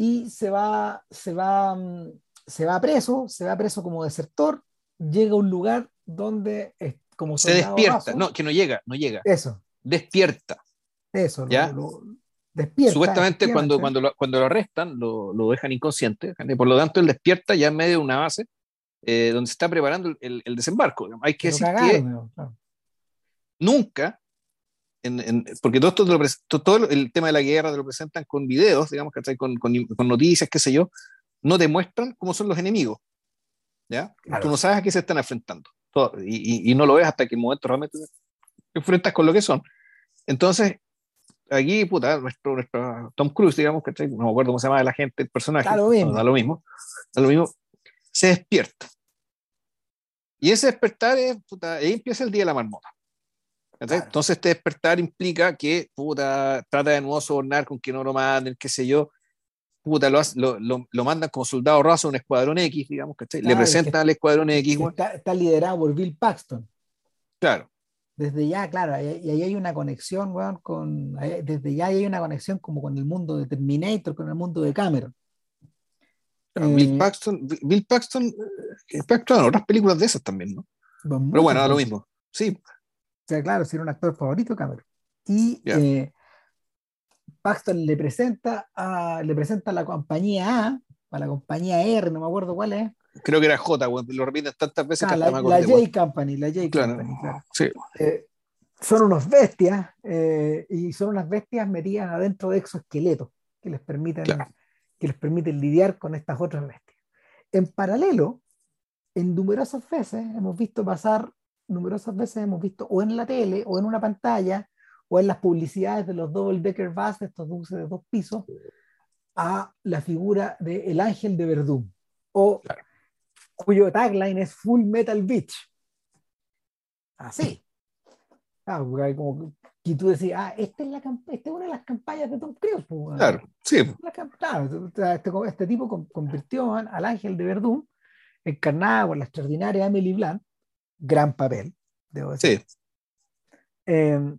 y se va, se va, mm, se va preso, se va preso como desertor, llega a un lugar donde como se despierta, no, que no llega, no llega. Eso. Despierta. Eso, ¿Ya? Supuestamente cuando, cuando, lo, cuando lo arrestan lo, lo, dejan inconsciente, por lo tanto él despierta ya en medio de una base eh, donde se está preparando el, el desembarco. Hay que decir que nunca, en, en, porque todo esto lo, todo el tema de la guerra lo presentan con videos, digamos, que con, con, con, noticias, qué sé yo, no demuestran cómo son los enemigos. ¿ya? Tú no sabes a qué se están enfrentando. y, y, y, no lo ves hasta que el momento realmente te enfrentas con lo que son. Entonces, aquí, puta, nuestro, nuestro Tom Cruise, digamos, que no me acuerdo cómo se llama la gente, el personaje, da lo mismo, da lo mismo, da lo mismo se despierta. Y ese despertar es, puta, ahí empieza el día de la marmota. Entonces, este despertar implica que, puta, trata de nuevo sobornar con que no lo manden, qué sé yo, puta, lo, lo, lo, mandan como soldado raso a un escuadrón X, digamos, que le presentan al escuadrón X. Está, está, liderado por Bill Paxton. Claro desde ya, claro, y ahí hay una conexión, con, desde ya hay una conexión como con el mundo de Terminator, con el mundo de Cameron. Bill eh, Paxton, Bill Paxton, eh, Paxton, otras películas de esas también, ¿no? Pero bueno, lo mismo, sí. Sea, claro, si era un actor favorito, Cameron. Y eh, Paxton le presenta, a, le presenta a la compañía A, para la compañía R, no me acuerdo cuál es. Creo que era J, lo repiten tantas veces que la, la J Company, la J Company, claro. Sí. Eh, son unos bestias eh, y son unas bestias metidas adentro de exoesqueletos que les permiten que les permiten lidiar con estas otras bestias. En paralelo, en numerosas veces hemos visto pasar, numerosas veces hemos visto o en la tele o en una pantalla o en las publicidades de los double decker bus, estos buses de dos pisos, a la figura del el ángel de Verdún, o cuyo tagline es Full Metal Beach. Así. Ah, como y tú decías, ah, esta es, la, esta es una de las campañas de Tom Cruise. Pues, claro, sí. claro, este, este, tipo convirtió al ángel de Verdún, encarnada por la extraordinaria Emily Blunt, gran papel, debo decir. Sí. Em,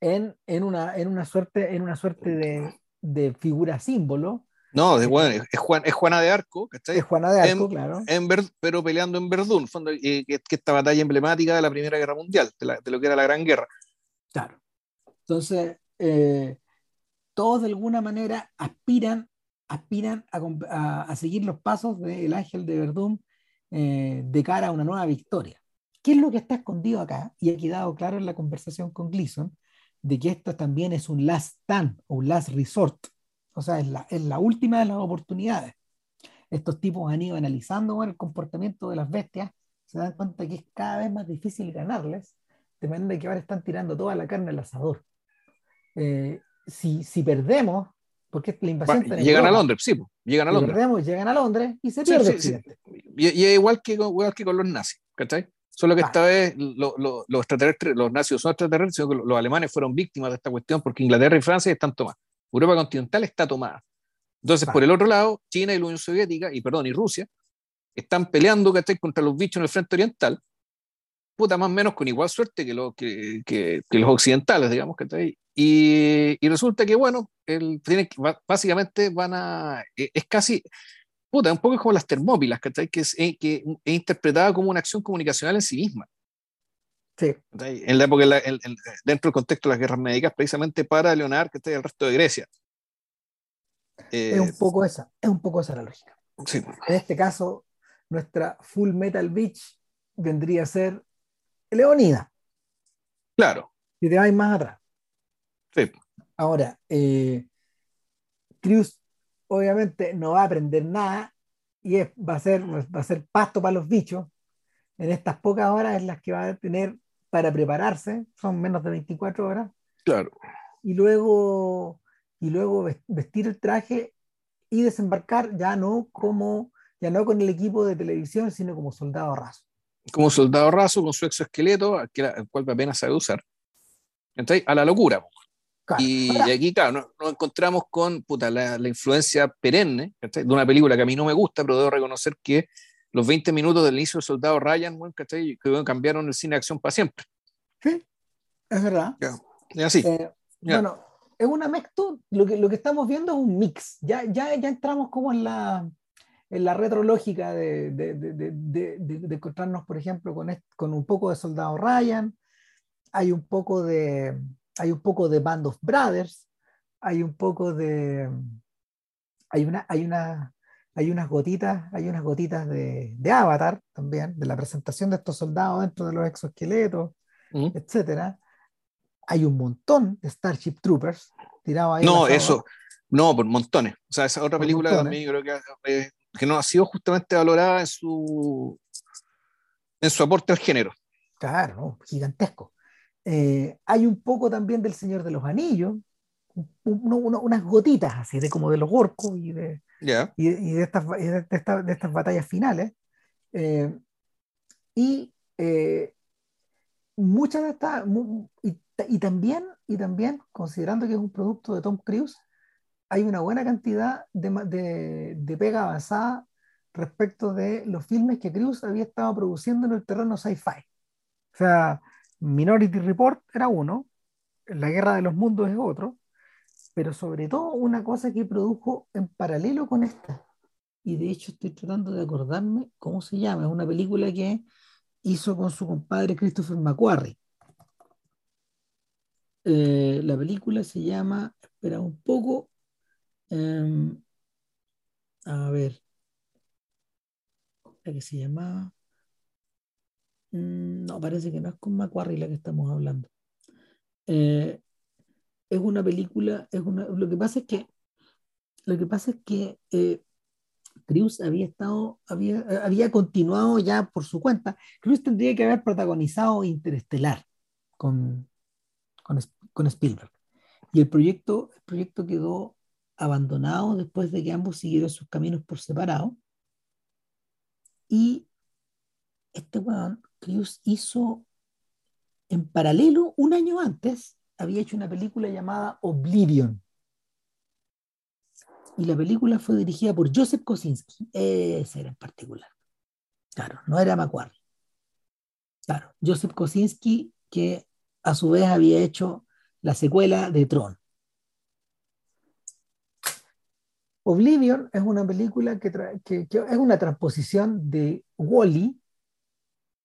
en, en, una, en, una suerte, en una suerte de, de figura símbolo. No, es, bueno, es, Juan, es Juana de Arco, ¿cachai? Es Juana de Arco, claro. En pero peleando en Verdún, fondo, eh, que, que, esta batalla emblemática de la Primera Guerra Mundial, de, de, lo que era la Gran Guerra. Claro. Entonces, eh, todos de alguna manera aspiran, aspiran a, a, seguir los pasos del ángel de Verdún eh, de cara a una nueva victoria. ¿Qué es lo que está escondido acá? Y ha quedado claro en la conversación con Gleason, de que esto también es un last stand o un last resort. O sea, es la, es la última de las oportunidades. Estos tipos han ido analizando el comportamiento de las bestias, se dan cuenta que es cada vez más difícil ganarles de que ahora están tirando toda la carne al asador. Eh, si, si perdemos, porque la invasión llegan a Londres, sí, llegan a Londres. Perdemos, llegan a Londres y se pierde sí, y, y, es igual que, igual que con los nazis, ¿cachai? Solo que esta vez lo, lo, los extraterrestres, los nazis son extraterrestres, sino que los alemanes fueron víctimas de esta cuestión porque Inglaterra y Francia están tomadas. Europa continental está tomada. Entonces, por el otro lado, China y la Unión Soviética, y perdón, y Rusia, están peleando ¿cachai? contra los bichos en el frente oriental, puta, más o menos con igual suerte que, lo, que, que, los occidentales, digamos, que y, y resulta que, bueno, el, tiene, básicamente van a, e, es casi, puta, un poco como las termópilas, Que es, eh, que es interpretada como una acción comunicacional en sí misma. Sí. En la época, dentro del contexto de las guerras médicas, precisamente para Leonardo, que está el resto de Grecia. es un eh, poco esa, es un poco esa la lógica. Sí. En este caso, nuestra Full Metal Beach vendría a ser Leonida. Claro. Si te vas más atrás. Sí. Ahora, eh, Cruz obviamente no va a aprender nada y va, a ser, va a ser pasto para los bichos en estas pocas horas en las que va a tener para prepararse, son menos de 24 horas. Claro. Y luego, y luego vestir el traje y desembarcar ya no como ya no con el equipo de televisión, sino como soldado raso como soldado raso con su exoesqueleto, el cual apenas sabe usar. Entonces, a la locura. Y, aquí, claro, nos, encontramos con la, influencia perenne de una película que a mí no me gusta, pero debo reconocer que los 20 minutos del inicio del Soldado Ryan, que cambiaron el cine de acción para siempre. Sí, es verdad. Y así. Eh, bueno, es una mezcla, lo que, lo que estamos viendo es un mix. Ya, ya, ya entramos como en la, en la retrológica de, de, de, de, encontrarnos, por ejemplo, con, con un poco de Soldado Ryan, hay un poco de, hay un poco de Band of Brothers, hay un poco de, hay una, hay una, hay unas gotitas, hay unas gotitas de, Avatar también, de la presentación de estos soldados dentro de los exoesqueletos, etc. etcétera. Hay un montón de Starship Troopers tirados ahí. No, eso, no, por montones. O sea, esa otra película también creo que que no ha sido justamente valorada en su, en su aporte al género. Claro, gigantesco. Eh, hay un poco también del Señor de los Anillos, unas gotitas así, de como de los orcos y de, y, de, estas, de, estas batallas finales. Eh, y eh, muchas de estas, y, y, también, y también, considerando que es un producto de Tom Cruise, hay una buena cantidad de, de, pega avanzada respecto de los filmes que Cruz había estado produciendo en el terreno sci-fi. O sea, Minority Report era uno, La Guerra de los Mundos es otro, pero sobre todo una cosa que produjo en paralelo con esta. Y de hecho estoy tratando de acordarme cómo se llama. Es una película que hizo con su compadre Christopher McQuarrie. Eh, la película se llama, espera un poco, Em, A ver. Que se llama. Mm, no, parece que no es con Macquarie la que estamos hablando. Eh, es una película, es una, lo que pasa es que lo que pasa es que eh, Cruz había estado, había, había continuado ya por su cuenta. Cruz tendría que haber protagonizado Interestelar con, con, con Spielberg. Y el proyecto, el proyecto quedó abandonado después de que ambos siguieron sus caminos por separado. Y este weón, Cruz hizo en paralelo, un año antes, había hecho una película llamada Oblivion. Y la película fue dirigida por Joseph Kosinski, ese era en particular. Claro, no era Macquarie. Claro, Joseph Kosinski, que a su vez había hecho la secuela de Tron. Oblivion es una película que, es una transposición de Wally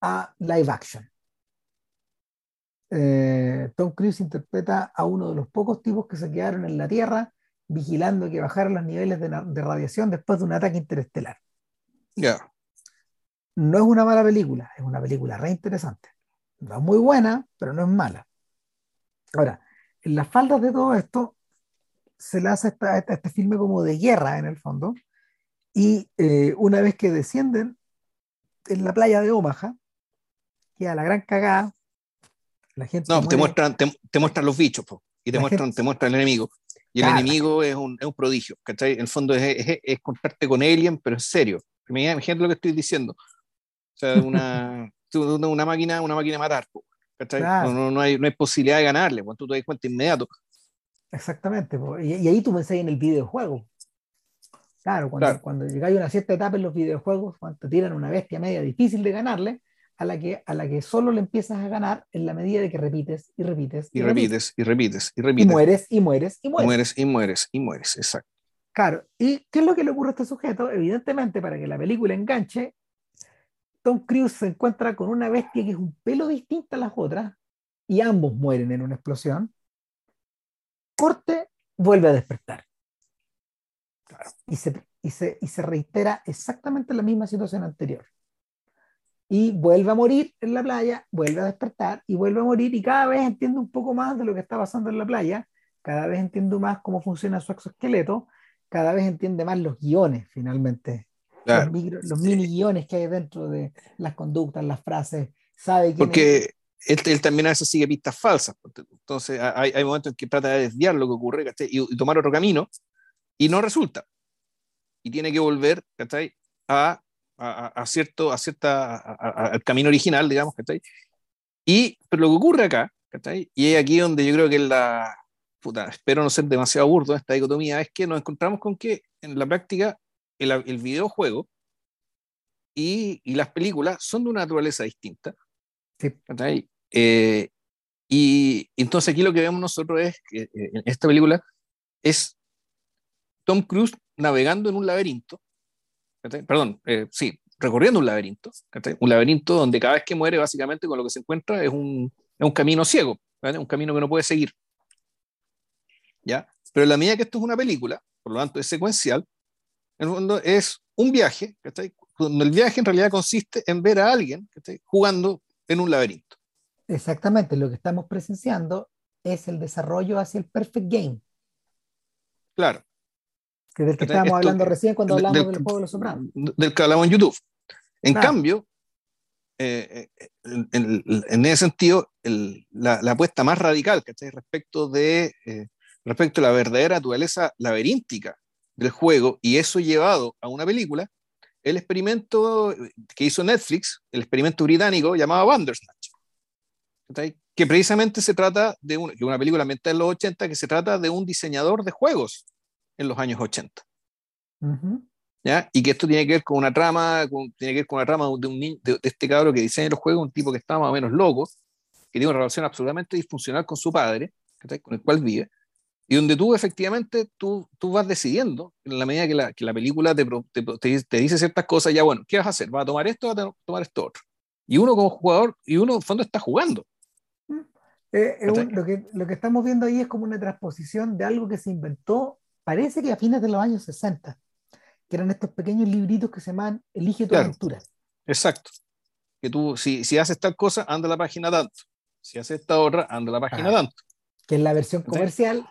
a live action. Eh, Tom Cruise interpreta a uno de los pocos tipos que se quedaron en la Tierra vigilando que bajaran los niveles de, radiación después de un ataque interestelar. Ya. No es una mala película, es una película re interesante. No es muy buena, pero no es mala. Ahora, en las faldas de todo esto, se le hace este filme como de guerra en el fondo, y eh, una vez que descienden en la playa de Omaha, queda la gran cagada, la gente no, te muestran, te, muestran los bichos, y te muestran, te muestran el enemigo. Y el enemigo es un, es un, prodigio, ¿cachai? En el fondo es, es, es, contarte con Alien, pero en serio. Imagínate lo que estoy diciendo. O sea, una, una máquina, una máquina matar, ¿cachai? No, no, hay, no hay posibilidad de ganarle, cuando tú te das cuenta inmediato. Exactamente, y, y, ahí tú pensás en el videojuego. Claro, cuando, cuando llegáis a una cierta etapa en los videojuegos, cuando te tiran una bestia media difícil de ganarle, a la que, a la que solo le empiezas a ganar en la medida de que repites y repites. Y, repites, y repites y repites. Y mueres y mueres y mueres. Y mueres y mueres y mueres, exacto. Claro, ¿y qué es lo que le ocurre a este sujeto? Evidentemente, para que la película enganche, Tom Cruise se encuentra con una bestia que es un pelo distinta a las otras y ambos mueren en una explosión. Corte, vuelve a despertar. Claro. Y, se, y, se, y se reitera exactamente la misma situación anterior y vuelve a morir en la playa, vuelve a despertar y vuelve a morir y cada vez entiende un poco más de lo que está pasando en la playa, cada vez entiende más cómo funciona su exoesqueleto, cada vez entiende más los guiones finalmente, los, mini guiones que hay dentro de las conductas, las frases, sabe que... Porque él, también a veces sigue pistas falsas, entonces hay, hay momentos en que trata de desviar lo que ocurre y, y, tomar otro camino y no resulta. Y tiene que volver a a, cierto, a cierta, al camino original, digamos, ¿cachai? Y, pero lo que ocurre acá, ¿cachai? Y es aquí donde yo creo que es la, puta, espero no ser demasiado burdo en esta dicotomía, es que nos encontramos con que en la práctica el, el videojuego y, y, las películas son de una naturaleza distinta. Sí. Eh, y entonces aquí lo que vemos nosotros es que eh, en esta película es Tom Cruise navegando en un laberinto Perdón, eh, sí, recorriendo un laberinto, un laberinto donde cada vez que muere, básicamente con lo que se encuentra es un, es un camino ciego, un camino que no puede seguir. ¿Ya? Pero en la medida que esto es una película, por lo tanto es secuencial, en el fondo es un viaje, donde el viaje en realidad consiste en ver a alguien jugando en un laberinto. Exactamente, lo que estamos presenciando es el desarrollo hacia el perfect game. Claro que del que estábamos hablando recién cuando hablamos del, juego de los sopranos. Del que hablamos en YouTube. En cambio, eh, eh, en, en, ese sentido, la, la, apuesta más radical ¿cachai? Respecto, de, eh, respecto a la verdadera naturaleza laberíntica del juego, y eso llevado a una película, el experimento que hizo Netflix, el experimento británico llamado Bandersnatch, que precisamente se trata de una, una película ambientada en los 80 que se trata de un diseñador de juegos en los años 80. ¿Ya? Y que esto tiene que ver con una trama, tiene que ver con una trama de, un, de, este cabro que diseña los juegos, un tipo que está más o menos loco, que tiene una relación absolutamente disfuncional con su padre, con el cual vive, y donde tú efectivamente tú, tú vas decidiendo, en la medida que la, que la película te, te, te, dice ciertas cosas, ya bueno, ¿qué vas a hacer? ¿Vas a tomar esto o vas a tomar esto otro? Y uno como jugador, y uno en fondo está jugando. Eh, eh, lo, que, lo que estamos viendo ahí es como una transposición de algo que se inventó parece que a fines de los años 60, que eran estos pequeños libritos que se llaman Elige tu aventura. Exacto. Que tú, si, si haces tal cosa, anda a la página tanto. Si haces esta otra, anda a la página tanto. Que es la versión comercial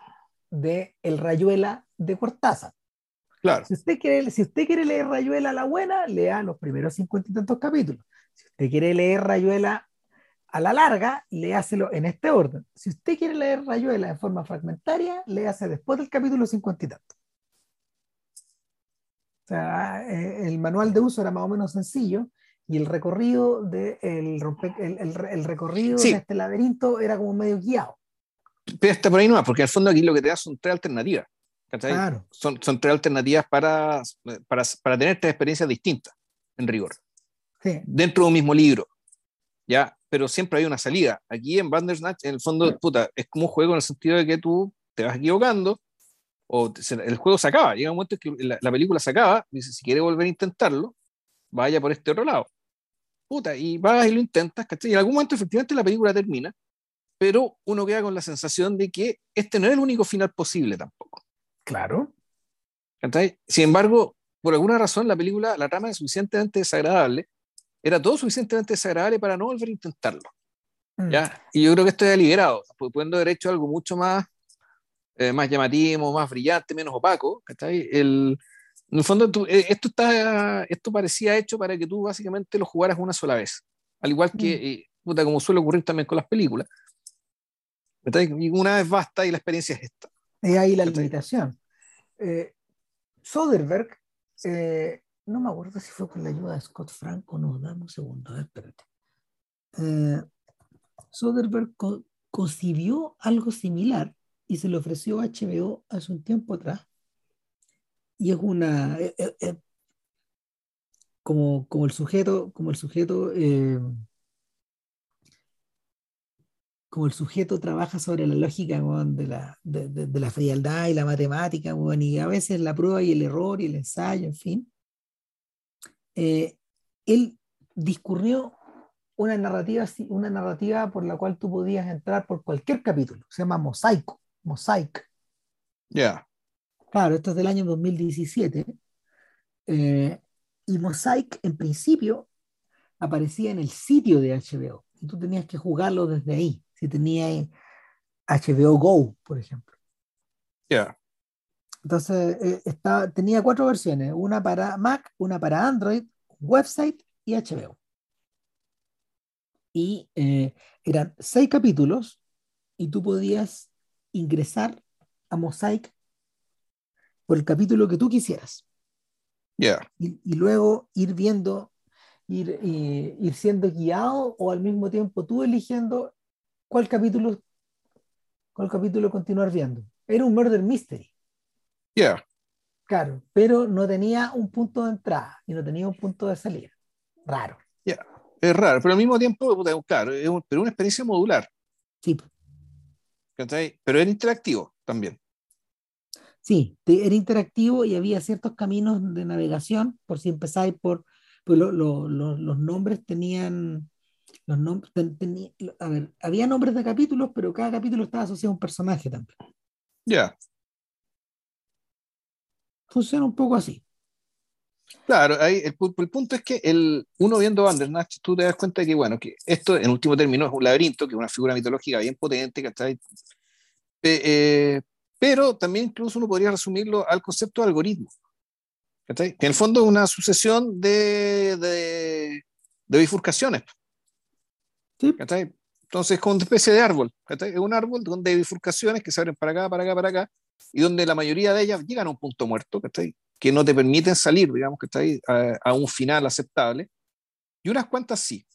de El Rayuela de Cortázar. Claro. Si usted quiere, si usted quiere leer Rayuela la buena, lea los primeros cincuenta y tantos capítulos. Si usted quiere leer Rayuela a la larga, léaselo en este orden. Si usted quiere leer Rayuela de forma fragmentaria, léase después del capítulo cincuenta y tantos. O sea, eh, el manual de uso era más o menos sencillo y el recorrido de el, el, recorrido de este laberinto era como medio guiado. Pero está por ahí no, porque al fondo aquí lo que te da son tres alternativas. Claro. Son, son tres alternativas para, para, para tener tres experiencias distintas, en rigor. Sí. Dentro de un mismo libro. ¿ya? Pero siempre hay una salida. Aquí en Bandersnatch, en el fondo, puta, es como un juego en el sentido de que tú te vas equivocando o el juego se acaba. Llega un momento en que la, película se acaba, dice, si quiere volver a intentarlo, vaya por este otro lado. Puta, y vas y lo intentas, ¿cachai? Y en algún momento efectivamente la película termina, pero uno queda con la sensación de que este no es el único final posible tampoco. Claro. ¿cachai? Sin embargo, por alguna razón la película, la trama es suficientemente desagradable, era todo suficientemente desagradable para no volver a intentarlo. Mm. ¿ya? Y yo creo que esto es deliberado, pudiendo haber hecho algo mucho más eh, más llamativo, más brillante, menos opaco, El, en el fondo, eh, esto, está, esto parecía hecho para que tú básicamente lo jugaras una sola vez. Al igual que, mm. eh, como suele ocurrir también con las películas. Y una vez basta y la experiencia es esta. Es ahí la limitación. Soderbergh, no me acuerdo si fue con la ayuda de Scott Frank o no, dame un segundo, a espérate. Soderbergh concibió algo similar y se le ofreció a HBO hace un tiempo atrás. Y es una. Eh, eh, eh, como, como el sujeto, como el sujeto. como el sujeto trabaja sobre la lógica de, la, de, de, la frialdad y la matemática, y a veces la prueba y el error y el ensayo, en fin, él discurrió una narrativa, una narrativa por la cual tú podías entrar por cualquier capítulo, se llama mosaico. Mosaic. Ya. Claro, esto es del año 2017. Eh, y Mosaic, en principio, aparecía en el sitio de HBO. Y tú tenías que jugarlo desde ahí. Si tenías HBO Go, por ejemplo. Ya. Entonces, eh, tenía cuatro versiones: una para Mac, una para Android, website y HBO. Y eh, eran seis capítulos y tú podías ingresar a Mosaic por el capítulo que tú quisieras. Y, luego ir viendo, ir, eh, ir siendo guiado o al mismo tiempo tú eligiendo cuál capítulo, cuál capítulo continuar viendo. Era un murder mystery. Yeah. Claro, pero no tenía un punto de entrada y no tenía un punto de salida. Raro. Es raro, pero al mismo tiempo, claro, es pero una experiencia modular. Sí. Pero era interactivo también. Sí, era interactivo y había ciertos caminos de navegación, por si empezáis por, pues los nombres tenían, los nombres, a ver, había nombres de capítulos, pero cada capítulo estaba asociado a un personaje también. Ya. Funciona un poco así. Claro, ahí el, punto es que el, uno viendo Bandersnatch, tú te das cuenta de que, bueno, que esto en último término es un laberinto, que es una figura mitológica bien potente, ¿cachai? Eh, eh, pero también incluso uno podría resumirlo al concepto de algoritmo, ¿cachai? Que en el fondo es una sucesión de, de, de bifurcaciones. Sí. ¿cachai? Entonces es como una especie de árbol, ¿cachai? Es un árbol donde hay bifurcaciones que se abren para acá, para acá, para acá, y donde la mayoría de ellas llegan a un punto muerto, ¿cachai? que no te permiten salir, digamos, está ahí, a, un final aceptable, y unas cuantas sí.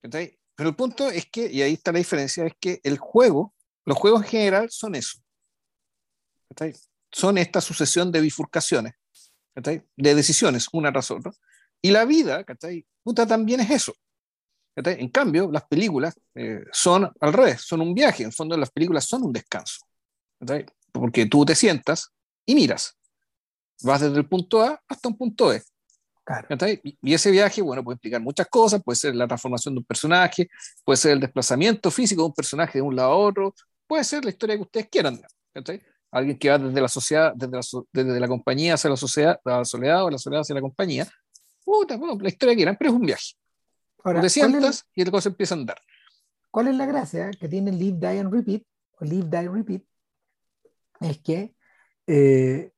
Pero el punto es que, y ahí está la diferencia, es que el juego, los juegos en general son eso. Son esta sucesión de bifurcaciones, de decisiones, una tras otra. Y la vida, Puta, también es eso. En cambio, las películas eh, son al revés, son un viaje. En fondo, las películas son un descanso. Porque tú te sientas y miras vas desde el punto A hasta un punto E. Y ese viaje, bueno, puede implicar muchas cosas, puede ser la transformación de un personaje, puede ser el desplazamiento físico de un personaje de un lado a otro, puede ser la historia que ustedes quieran, alguien que va desde la sociedad, desde la, desde la compañía hacia la sociedad, la soledad o la soledad hacia la compañía, puta, bueno, la historia que eran, pero es un viaje. Ahora, te sientas y la cosa empieza a andar. ¿Cuál es la gracia que tiene Live, Die and Repeat? O Live, Die, Repeat. Es que eh,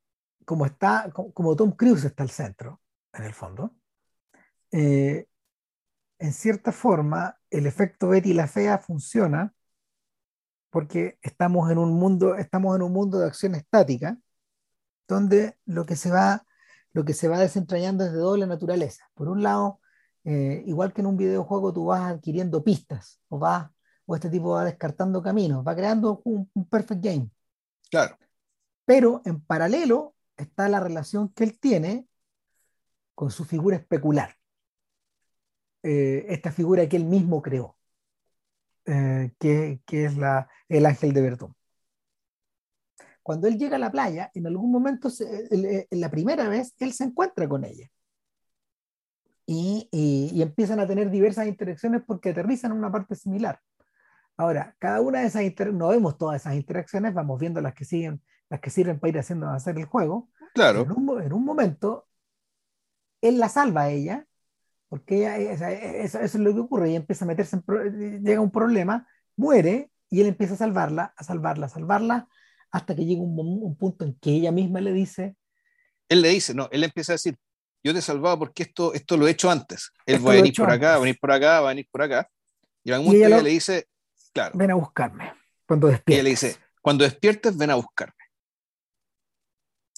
como está, como Tom Cruise está al centro, en el fondo, eh, en cierta forma el efecto Betty la Fea funciona porque estamos en un mundo, estamos en un mundo de acción estática, donde lo que se va, lo que se va desentrañando es de doble naturaleza. Por un lado, eh, igual que en un videojuego tú vas adquiriendo pistas o vas o este tipo va descartando caminos, va creando un, perfect game. Claro. Pero en paralelo está la relación que él tiene con su figura especular. Eh, esta figura que él mismo creó, eh, que, que, es la, el ángel de Verdún. Cuando él llega a la playa, en algún momento, en la primera vez, él se encuentra con ella y, empiezan a tener diversas interacciones porque aterrizan en una parte similar. Ahora, cada una de esas interacciones, no vemos todas esas interacciones, vamos viendo las que siguen, las que sirven para ir haciendo avanzar el juego. Claro. En un, en un momento, él la salva a ella, porque ella, eso, es lo que ocurre, ella empieza a meterse en, llega un problema, muere, y él empieza a salvarla, a salvarla, a salvarla, hasta que llega un, un punto en que ella misma le dice, él le dice, no, él empieza a decir, yo te salvaba porque esto, esto lo he hecho antes. Él va a venir por acá, va a venir por acá, va a venir por acá. Y en algún momento ella, le dice, claro. Ven a buscarme cuando despiertes. ella le dice, cuando despiertes, ven a buscarme.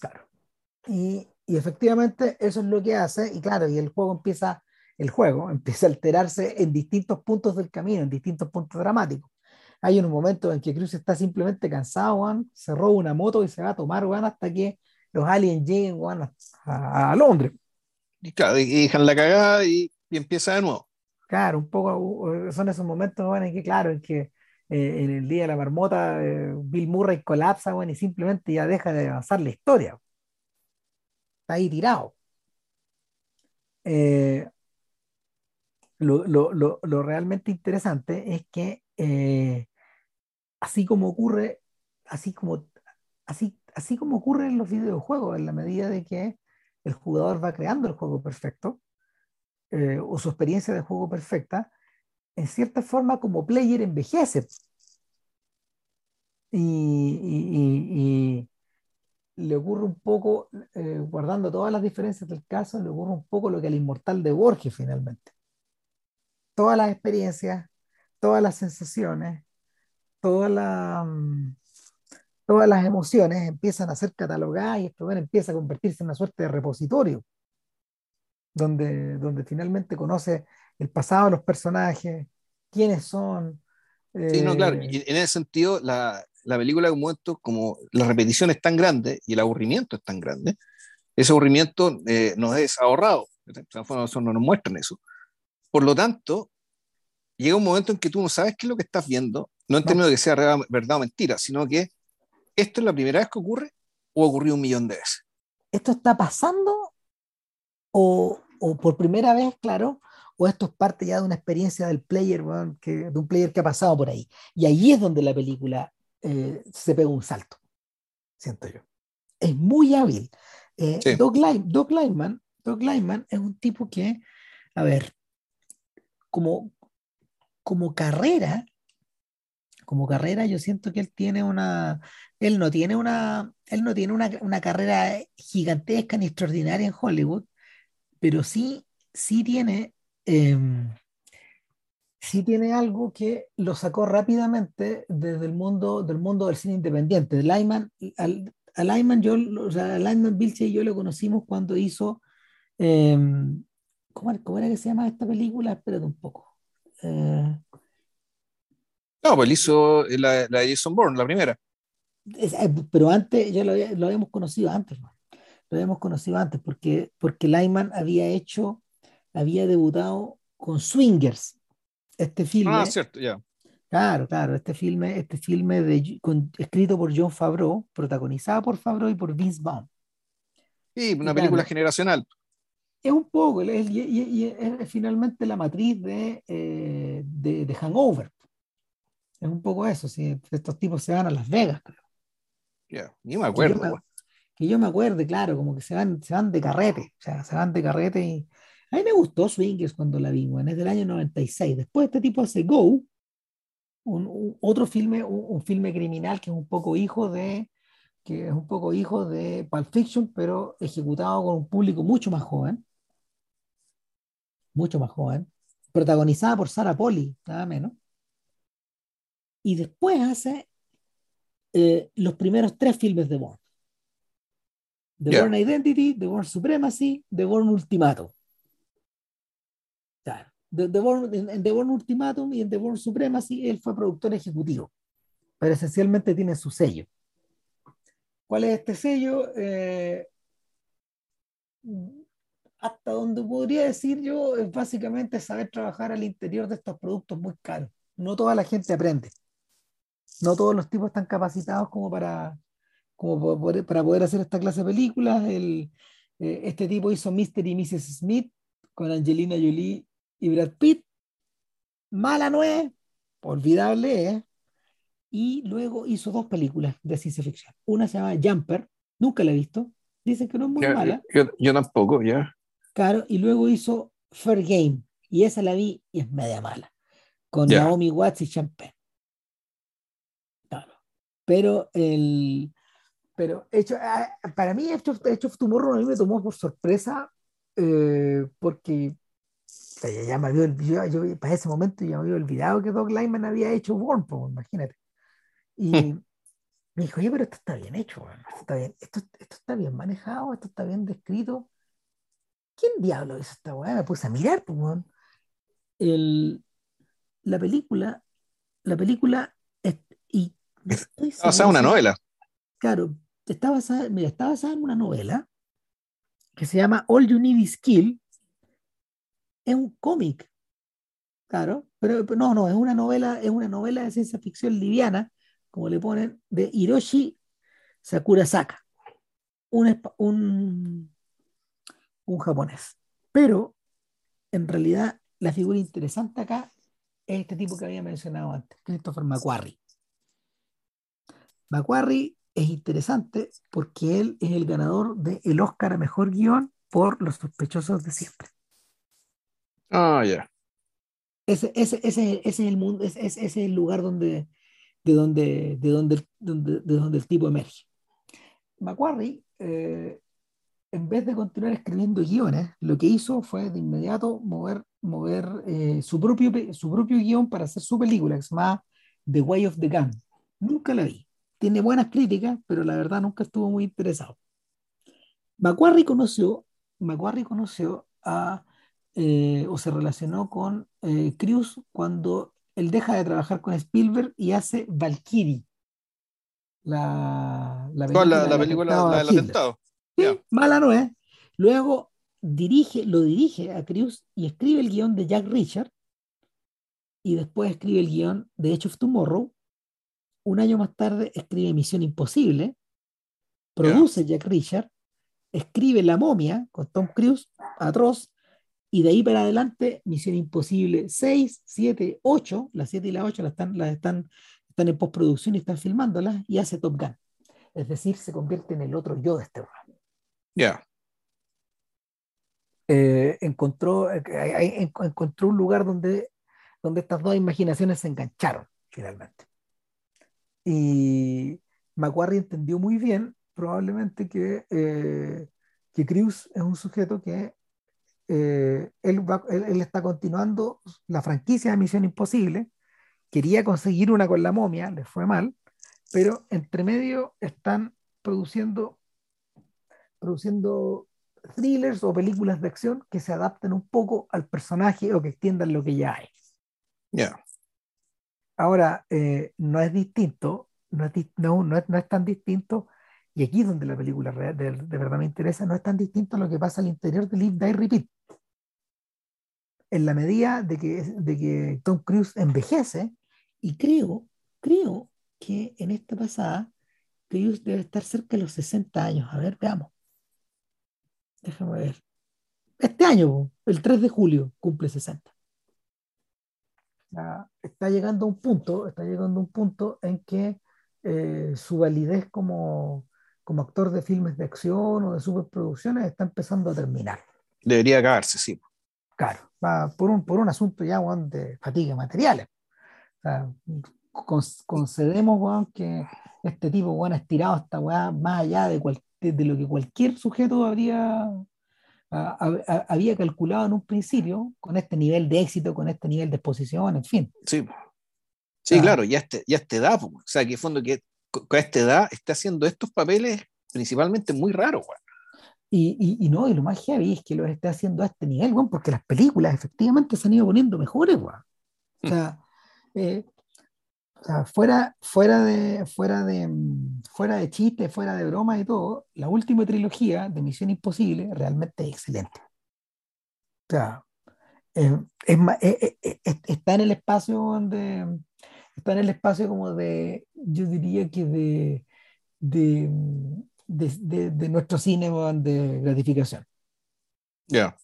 Claro. Y, y, efectivamente eso es lo que hace, y claro, y el juego empieza, el juego empieza a alterarse en distintos puntos del camino, en distintos puntos dramáticos. Hay un momento en que Cruz está simplemente cansado, Juan, se roba una moto y se va a tomar, Juan, hasta que los aliens lleguen, Juan, a, a Londres y, claro, y dejan la cagada y, empieza de nuevo. Claro, un poco son esos momentos bueno, en que, claro, en que eh, en el día de la marmota eh, Bill Murray colapsa bueno, y simplemente ya deja de avanzar la historia. Está ahí tirado. Eh, lo, lo, lo, lo, realmente interesante es que así como ocurre, así como, así, así como ocurre en los videojuegos, en la medida de que el jugador va creando el juego perfecto eh, o su experiencia de juego perfecta, en cierta forma como player envejece. Y, le ocurre un poco, eh, guardando todas las diferencias del caso, le ocurre un poco lo que al inmortal de Borges finalmente. Todas las experiencias, todas las sensaciones, todas las... Mm, todas las emociones empiezan a ser catalogadas y esto empieza a convertirse en una suerte de repositorio, donde, donde finalmente conoce el pasado de los personajes, quiénes son. Sí, no, claro, y en ese sentido, la, la película de un momento, como la repetición es tan grande y el aburrimiento es tan grande, ese aburrimiento eh, nos es ahorrado, no nos muestran eso. Por lo tanto, llega un momento en que tú no sabes qué es lo que estás viendo, no en términos de que sea verdad o mentira, sino que ¿esto es la primera vez que ocurre o ocurrió un millón de veces? ¿Esto está pasando o, por primera vez, claro, o esto es parte ya de una experiencia del player, que, de un player que ha pasado por ahí? Y ahí es donde la película eh, se pega un salto, siento yo. Es muy hábil. Eh, Doug, Lyman, Lyman es un tipo que, a ver, como, como carrera, como carrera, yo siento que él tiene una, él no tiene una, él no tiene una, carrera gigantesca ni extraordinaria en Hollywood, pero sí, sí tiene, em, sí tiene algo que lo sacó rápidamente desde el mundo del mundo del cine independiente. Lyman, al, a Lyman yo, o sea, a Lyman y yo lo conocimos cuando hizo, em, ¿cómo, era que se llama esta película? Espérate un poco. Eh, no, pues él hizo la, la Jason Bourne, la primera. Eh, pero antes, ya lo, lo, habíamos conocido antes, lo habíamos conocido antes, porque, porque Lyman había hecho, había debutado con Swingers, este filme. Ah, cierto, ya. Claro, claro, este filme, este filme de, escrito por John Favreau, protagonizado por Favreau y por Vince Vaughn. Sí, una película generacional. Es un poco, y, es, finalmente la matriz de, eh, de, de, Hangover. Es un poco eso, si estos tipos se van a Las Vegas, creo. Ya, ni me acuerdo. Yo que yo me acuerde, claro, como que se van, se van de carrete, o sea, se van de carrete y... A mí me gustó Swingers cuando la vi, es del año 96. Después este tipo hace Go, un, otro filme, un, filme criminal que es un poco hijo de que es un poco hijo de Pulp Fiction, pero ejecutado con un público mucho más joven, mucho más joven, protagonizada por Sarah Polly, nada menos. Y después hace eh, los primeros tres filmes de Bourne. The yeah. Bourne Identity, The Bourne Supremacy, The Bourne Ultimatum. Claro. The, The Bourne, en, en The Bourne Ultimatum y en The Bourne Supremacy él fue productor ejecutivo, pero esencialmente tiene su sello. ¿Cuál es este sello? Eh, hasta donde podría decir yo es básicamente saber trabajar al interior de estos productos muy caros. No toda la gente aprende. No todos los tipos están capacitados como para, como poder, para poder hacer esta clase de películas. El, eh, este tipo hizo Mr. y Mrs. Smith con Angelina Jolie y Brad Pitt. Mala no es, olvidable es, y luego hizo dos películas de ciencia ficción. Una se llama Jumper, nunca la he visto, dicen que no es muy yo, mala. Yo, yo, tampoco, ya. Claro, y luego hizo Fair Game, y esa la vi y es media mala, con yeah. Naomi Watts y Champagne. Claro. Pero el... Pero hecho, para mí, hecho, hecho of Tomorrow a mí me tomó por sorpresa eh, porque ya, ya, me había olvidado, yo, para ese momento ya me había olvidado que Doug Lyman había hecho Born, imagínate. Y me dijo, oye, pero esto está bien hecho, esto está bien, esto, esto está bien manejado, esto está bien descrito. ¿Quién diablo hizo esta weá? Me puse a mirar, pues. El, la película, la película, es, y está basada en una novela. Claro, está basada, mira, está basada en una novela que se llama All You Need Is Kill. Es un cómic, claro, pero, no, no, es una novela, es una novela de ciencia ficción liviana como le ponen, de Hiroshi Sakurasaka, un, un, un japonés. Pero, en realidad, la figura interesante acá es este tipo que había mencionado antes, Christopher McQuarrie. McQuarrie es interesante porque él es el ganador del Oscar a Mejor Guión por Los Sospechosos de Siempre. Ah, oh, ya. Yeah. Ese, ese, ese, ese, es el mundo, ese, ese es el lugar donde, de donde, de donde, donde, de donde el tipo emerge. Macquarie, eh, en vez de continuar escribiendo guiones, lo que hizo fue de inmediato mover, mover eh, su, propio, su propio guion para hacer su película, que se llama The Way of the Gun. Nunca la vi. Tiene buenas críticas, pero la verdad nunca estuvo muy interesado. Macquarie conoció, Macquarie conoció a, eh, o se relacionó con eh, Cruz cuando él deja de trabajar con Spielberg y hace Valkyrie. La, la película, la, la película la, del atentado. Sí, yeah. Mala no es. Luego dirige, lo dirige a Cruz y escribe el guion de Jack Richard y después escribe el guion de Edge of Tomorrow. Un año más tarde escribe Misión Imposible, produce yeah. Jack Richard, escribe La momia con Tom Cruise, atroz, y de ahí para adelante, Misión Imposible 6, 7, 8, las 7 y las 8 las están, las están, están en postproducción y están filmándolas, y hace Top Gun. Es decir, se convierte en el otro yo de este. Ya. Yeah. Eh, encontró, eh, encontró un lugar donde, donde estas dos imaginaciones se engancharon, finalmente. Y Macquarie entendió muy bien, probablemente, que, eh, que Cruz es un sujeto que eh, él, está continuando la franquicia de Misión Imposible, quería conseguir una con la momia, le fue mal, pero entre medio están produciendo, produciendo thrillers o películas de acción que se adapten un poco al personaje o que extiendan lo que ya hay. Ahora, eh, no es distinto, no es, no, no, es, no es tan distinto y aquí es donde la película de, de, verdad me interesa, no es tan distinto a lo que pasa al interior de Live, Die, Repeat. En la medida de que, de que Tom Cruise envejece, y creo, creo que en esta pasada, Cruise debe estar cerca de los 60 años. A ver, veamos. Déjame ver. Este año, el 3 de julio, cumple 60. Está llegando a un punto, está llegando a un punto en que eh, su validez como, como actor de filmes de acción o de superproducciones está empezando a terminar. Debería acabarse, sí. Claro, va por un, por un asunto ya de fatiga materiales. concedemos que este tipo ha estirado esta weá más allá de, de, lo que cualquier sujeto habría, había calculado en un principio con este nivel de éxito, con este nivel de exposición, en fin. Sí, sí claro, ya, este, ya esta edad, o sea, que fondo que con esta edad está haciendo estos papeles principalmente muy raros, Y, y, no, y lo más heavy es que lo esté haciendo a este nivel, porque las películas efectivamente se han ido poniendo mejores, O sea, eh, o sea, fuera, fuera, de, fuera, de, fuera de chiste, fuera de broma y todo, la última trilogía de Misión Imposible realmente es excelente. O sea, es, eh, eh, está en el espacio donde está en el espacio como de, yo diría que de, de, de, de nuestro cine de gratificación. Ya.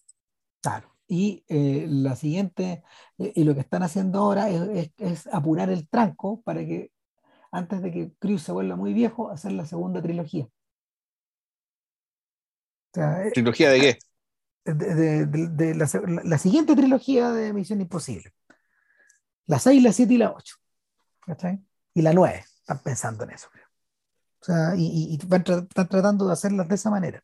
Claro. Y eh, la siguiente, eh, y lo que están haciendo ahora es, es, apurar el tranco para que antes de que Cruz se vuelva muy viejo, hacer la segunda trilogía. Eh, ¿Trilogía de qué? De, de, la, la, siguiente trilogía de Misión Imposible. La 6, la 7 y la 8. Y la 9. Están pensando en eso, creo. O sea, y, y, están tratando de hacerlas de esa manera.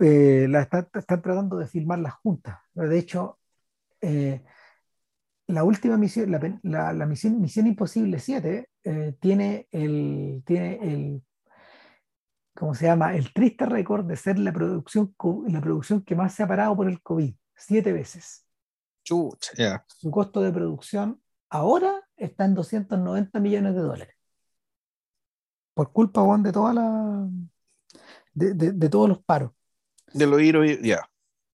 Eh, la están, tratando de filmar las juntas. De hecho, eh, la última misión, la, la, misión, misión, Imposible 7, eh, tiene el, tiene el, ¿cómo se llama? El triste récord de ser la producción, la producción que más se ha parado por el COVID, siete veces. Su costo de producción ahora está en 290 millones de dólares. Por culpa, de toda la de, de todos los paros. De lo ir ya.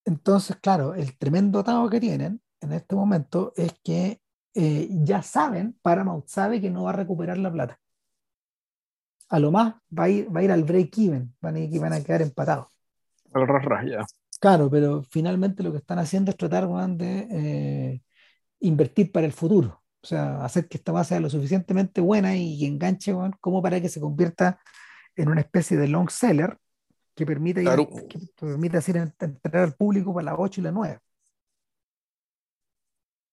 Entonces, claro, el tremendo atado que tienen en este momento es que eh, ya saben, Paramount sabe que no va a recuperar la plata. A lo más va a ir, va a ir al break-even, van, a, van a quedar empatados. Al ya. Claro, pero finalmente lo que están haciendo es tratar de eh, invertir para el futuro. O sea, hacer que esta base sea lo suficientemente buena y, enganche como para que se convierta en una especie de long seller que permite, que permite hacer entrar al público para las 8 y las 9.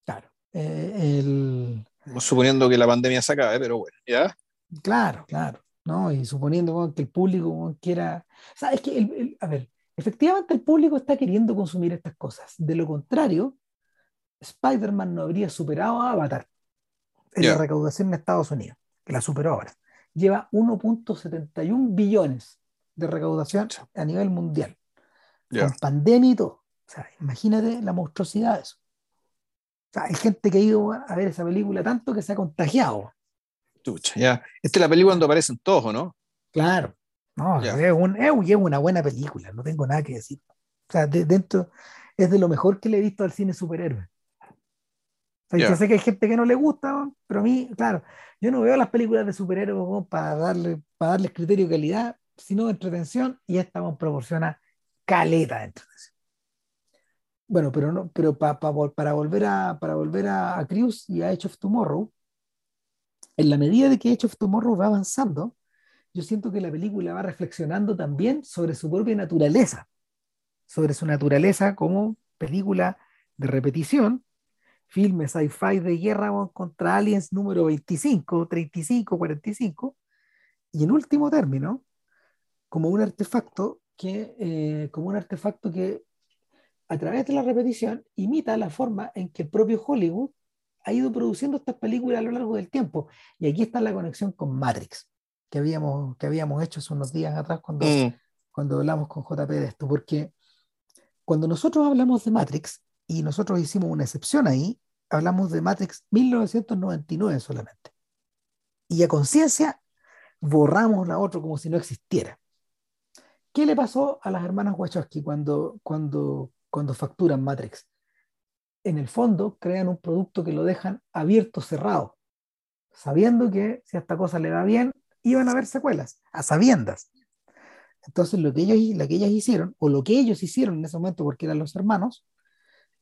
Claro. Eh, suponiendo que la pandemia se acabe, pero bueno, ¿ya? Claro, claro. ¿no? Y suponiendo que el público quiera. O sea, es que, a ver, efectivamente el público está queriendo consumir estas cosas. De lo contrario, Spider-Man no habría superado a Avatar en la recaudación en Estados Unidos, que la superó ahora. Lleva 1.71 billones de recaudación a nivel mundial. Con pandemia y todo. O sea, imagínate la monstruosidad de eso. O sea, hay gente que ha ido a ver esa película tanto que se ha contagiado. ya. Esta es la película donde aparecen todos, ¿no? Claro. No, es, un, es, una buena película, no tengo nada que decir. O sea, dentro es de lo mejor que le he visto al cine superhéroe. O Yo sé que hay gente que no le gusta, pero a mí, claro, yo no veo las películas de superhéroes para darle, para darles criterio de calidad, sino de entretención, y esta proporciona caleta de entretención. Bueno, pero, no, pero para volver, a, para volver a, a y a Edge of Tomorrow, en la medida de que Edge of Tomorrow va avanzando, yo siento que la película va reflexionando también sobre su propia naturaleza, sobre su naturaleza como película de repetición, filme sci-fi de guerra contra aliens número 25, 35, 45, y en último término, como un artefacto que, eh, como un artefacto que a través de la repetición imita la forma en que el propio Hollywood ha ido produciendo estas películas a lo largo del tiempo. Y aquí está la conexión con Matrix, que habíamos, que habíamos hecho hace unos días atrás cuando, mm. cuando hablamos con JP de esto, porque cuando nosotros hablamos de Matrix, y nosotros hicimos una excepción ahí, hablamos de Matrix 1999 solamente. Y a conciencia borramos la otra como si no existiera. ¿Qué le pasó a las hermanas Wachowski cuando, cuando, cuando facturan Matrix? En el fondo, crean un producto que lo dejan abierto, cerrado, sabiendo que si a esta cosa le va bien, iban a haber secuelas, a sabiendas. Entonces, lo que, ellos, lo que ellas hicieron, o lo que ellos hicieron en ese momento, porque eran los hermanos,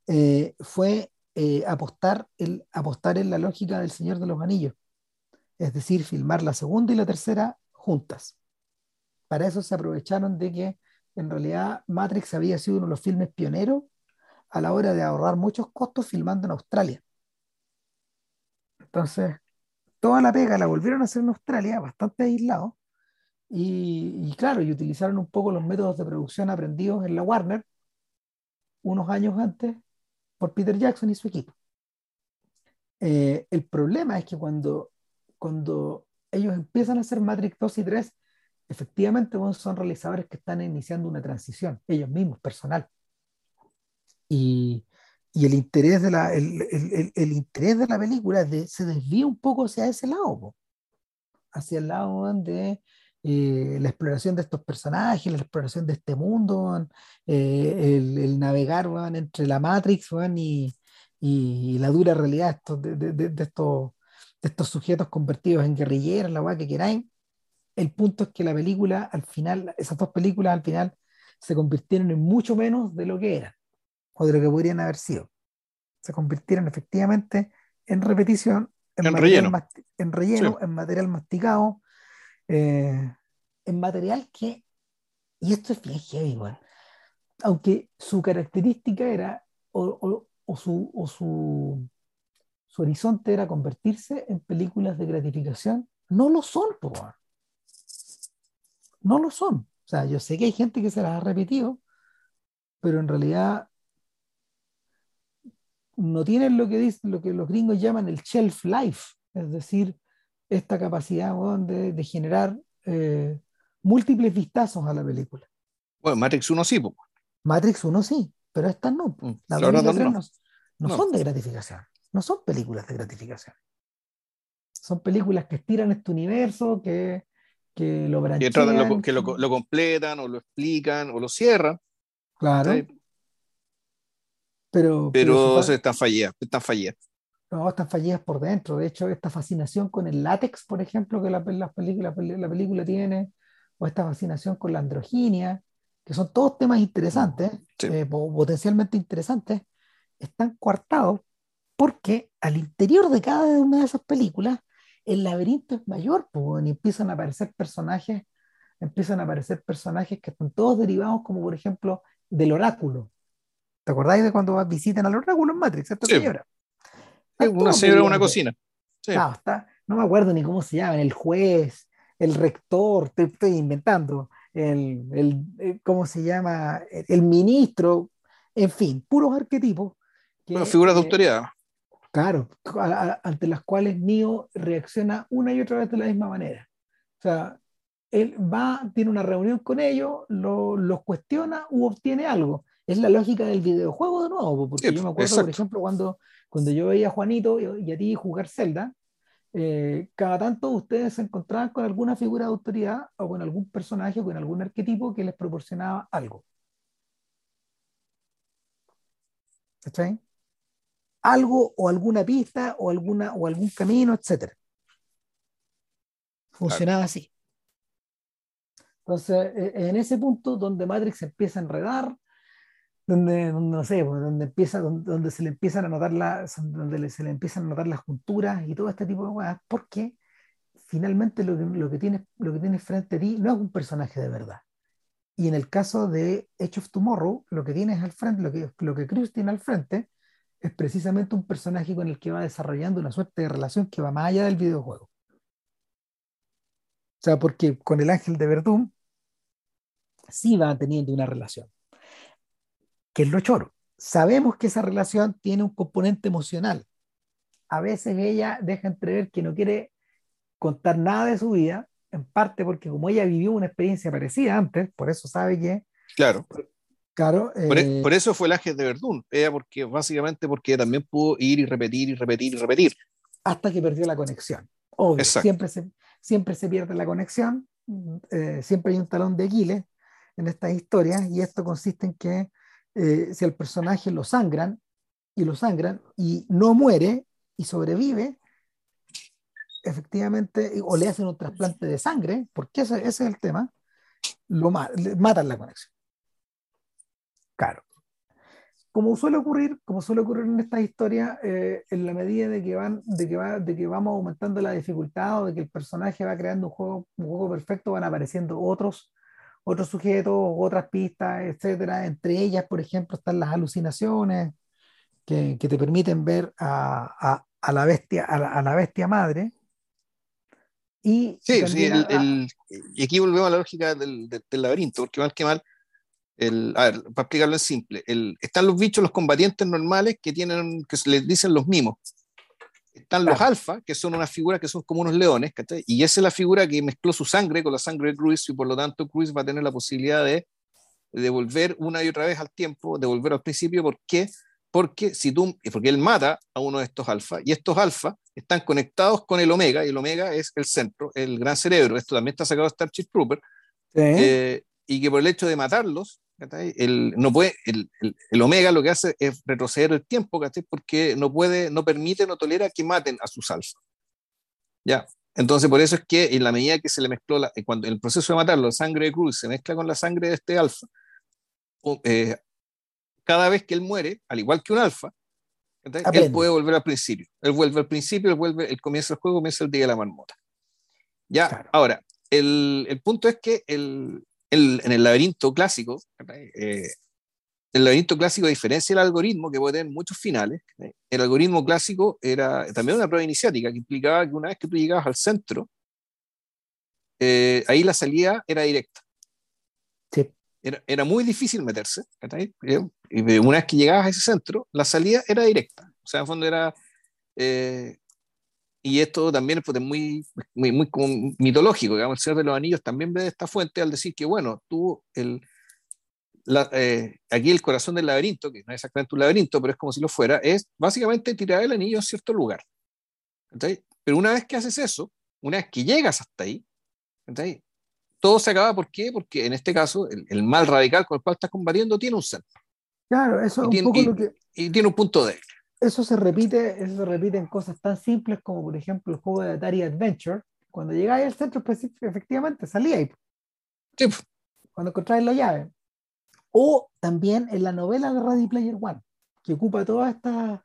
eh, fue eh, apostar, el, apostar en la lógica del Señor de los Anillos. es decir, filmar la segunda y la tercera juntas. Para eso se aprovecharon de que en realidad Matrix había sido uno de los filmes pioneros a la hora de ahorrar muchos costos filmando en Australia. Entonces, toda la pega la volvieron a hacer en Australia, bastante aislado, y, claro, y utilizaron un poco los métodos de producción aprendidos en la Warner unos años antes por Peter Jackson y su equipo. Eh, el problema es que cuando, cuando ellos empiezan a hacer Matrix 2 y 3, efectivamente son realizadores que están iniciando una transición, ellos mismos, personal. Y, y el interés de la, el, el, el, interés de la película se desvía un poco hacia ese lado, hacia el lado de eh, la exploración de estos personajes, la exploración de este mundo, eh, el, navegar entre la Matrix y, y, la dura realidad de, de, de, estos, de estos sujetos convertidos en guerrilleros, la que queráis. El punto es que la película, al final, esas dos películas al final se convirtieron en mucho menos de lo que eran o de lo que podrían haber sido. Se convirtieron efectivamente en repetición, en, relleno, en, relleno en material masticado, eh, en material que, y esto es bien heavy, aunque su característica era, o, su, o su, su, horizonte era convertirse en películas de gratificación, no lo son, no lo son. O sea, yo sé que hay gente que se las ha repetido, pero en realidad no tienen lo que, dice, lo que los gringos llaman el shelf life, es decir, esta capacidad de, generar eh, múltiples vistazos a la película. Bueno, Matrix 1 sí. Matrix 1 sí, pero estas no. Mm, Las no, no, son de gratificación, no son películas de gratificación. Son películas que estiran este universo, que, que lo branchean, que, lo, completan o lo explican o lo cierran. Claro. Pero, pero, están fallidas, están fallidas. No, están fallidas por dentro. De hecho, esta fascinación con el látex, por ejemplo, que la, la, película, la película tiene, o esta fascinación con la androginia, que son todos temas interesantes, eh, potencialmente interesantes, están coartados porque al interior de cada una de esas películas el laberinto es mayor, pues, y empiezan a aparecer personajes, empiezan a aparecer personajes que están todos derivados, como por ejemplo del oráculo. ¿Te acordáis de cuando visitan al oráculo en Matrix? Esta señora. una señora en una cocina. no me acuerdo ni cómo se llaman, el juez, el rector, te estoy inventando, el, el, eh, ¿cómo se llama? El ministro, en fin, puros arquetipos. bueno, figuras de autoridad. Claro, ante las cuales Neo reacciona una y otra vez de la misma manera. O sea, él va, tiene una reunión con ellos, los cuestiona u obtiene algo. Es la lógica del videojuego de nuevo, porque yo me acuerdo, por ejemplo, cuando, cuando yo veía a Juanito y a ti jugar Zelda, eh, cada tanto ustedes se encontraban con alguna figura de autoridad o con algún personaje o con algún arquetipo que les proporcionaba algo. ¿Está Algo o alguna pista o, alguna, o algún camino, etc. Funcionaba así. Entonces, e, en ese punto donde Matrix empieza a enredar, donde, no sé, pues, donde, empieza, donde, se le empiezan a notar las, donde se le empiezan a notar las junturas y todo este tipo de cosas, porque finalmente lo que, lo que tienes lo que tienes frente a ti no es un personaje de verdad. Y en el caso de Edge of Tomorrow, lo que tienes al frente, lo que, lo que Cruz tiene al frente, es precisamente un personaje con el que va desarrollando una suerte de relación que va más allá del videojuego. O sea, porque con el ángel de Verdún sí va teniendo una relación que es lo choro. Sabemos que esa relación tiene un componente emocional. A veces ella deja entrever que no quiere contar nada de su vida, en parte porque como ella vivió una experiencia parecida antes, por eso sabe que... Claro. Claro. Por, e, eh, eso fue el ángel de Verdún. Ella porque, básicamente porque también pudo ir y repetir y repetir y repetir. Hasta que perdió la conexión. Obvio, siempre se, siempre se pierde la conexión, eh, siempre hay un talón de Aquiles en estas historias y esto consiste en que eh, si al personaje lo sangran y lo sangran y no muere y sobrevive, efectivamente, o le hacen un trasplante de sangre, porque ese, es el tema, lo matan la conexión. Claro. como suele ocurrir, como suele ocurrir en estas historias, eh, en la medida de que, van, de, que va, de que vamos aumentando la dificultad o de que el personaje va creando un juego, un juego perfecto, van apareciendo otros, otros sujetos, otras pistas, etcétera. Entre ellas, por ejemplo, están las alucinaciones que, que te permiten ver a, a, a la bestia, a la, bestia madre. Y sí, sí el, y aquí volvemos a la lógica del, del laberinto, porque mal que mal, el, a ver, para explicarlo en simple, el, están los bichos, los combatientes normales que tienen, que les dicen los mimos. Están los alfa, que son unas figuras que son como unos leones, y esa es la figura que mezcló su sangre con la sangre de Cruz, y por lo tanto Cruz va a tener la posibilidad de devolver una y otra vez al tiempo, devolver al principio, ¿por qué? Porque, si tú, porque él mata a uno de estos alfa, y estos alfa están conectados con el omega, y el omega es el centro, el gran cerebro, esto también está sacado de Starship Trooper, eh, y que por el hecho de matarlos, el, no puede, el, el, omega lo que hace es retroceder el tiempo, porque no puede, no permite, no tolera que maten a sus alfa. ¿Ya? Entonces, por eso es que en la medida que se le mezcló, la, cuando el proceso de matarlo, la sangre de Cruz se mezcla con la sangre de este alfa, eh, cada vez que él muere, al igual que un alfa, él puede volver al principio. Él vuelve al principio, él vuelve, el comienzo del juego, comienza el día de la marmota. Ya, ahora, el, el, punto es que el, en el laberinto clásico, eh, el laberinto clásico, a diferencia del algoritmo, que puede tener muchos finales, el algoritmo clásico era también una prueba iniciática que implicaba que una vez que tú llegabas al centro, eh, ahí la salida era directa. Sí. Era, era, muy difícil meterse. Y una vez que llegabas a ese centro, la salida era directa. O sea, en fondo era. Eh, y esto también es pues, muy, muy, muy como mitológico, digamos, el Señor de los Anillos también ve esta fuente al decir que, bueno, tú, el, eh, aquí el corazón del laberinto, que no es exactamente un laberinto, pero es como si lo fuera, es básicamente tirar el anillo a cierto lugar. Pero una vez que haces eso, una vez que llegas hasta ahí, todo se acaba, ¿por qué? Porque en este caso, el, mal radical con el cual estás combatiendo tiene un centro. Claro, eso es un poco lo que... Y tiene un punto débil eso se repite, eso se repite en cosas tan simples como por ejemplo el juego de Atari Adventure. Cuando llegáis al centro efectivamente salíais. Sí. Cuando encontráis la llave. O también en la novela de Ready Player One, que ocupa toda esta,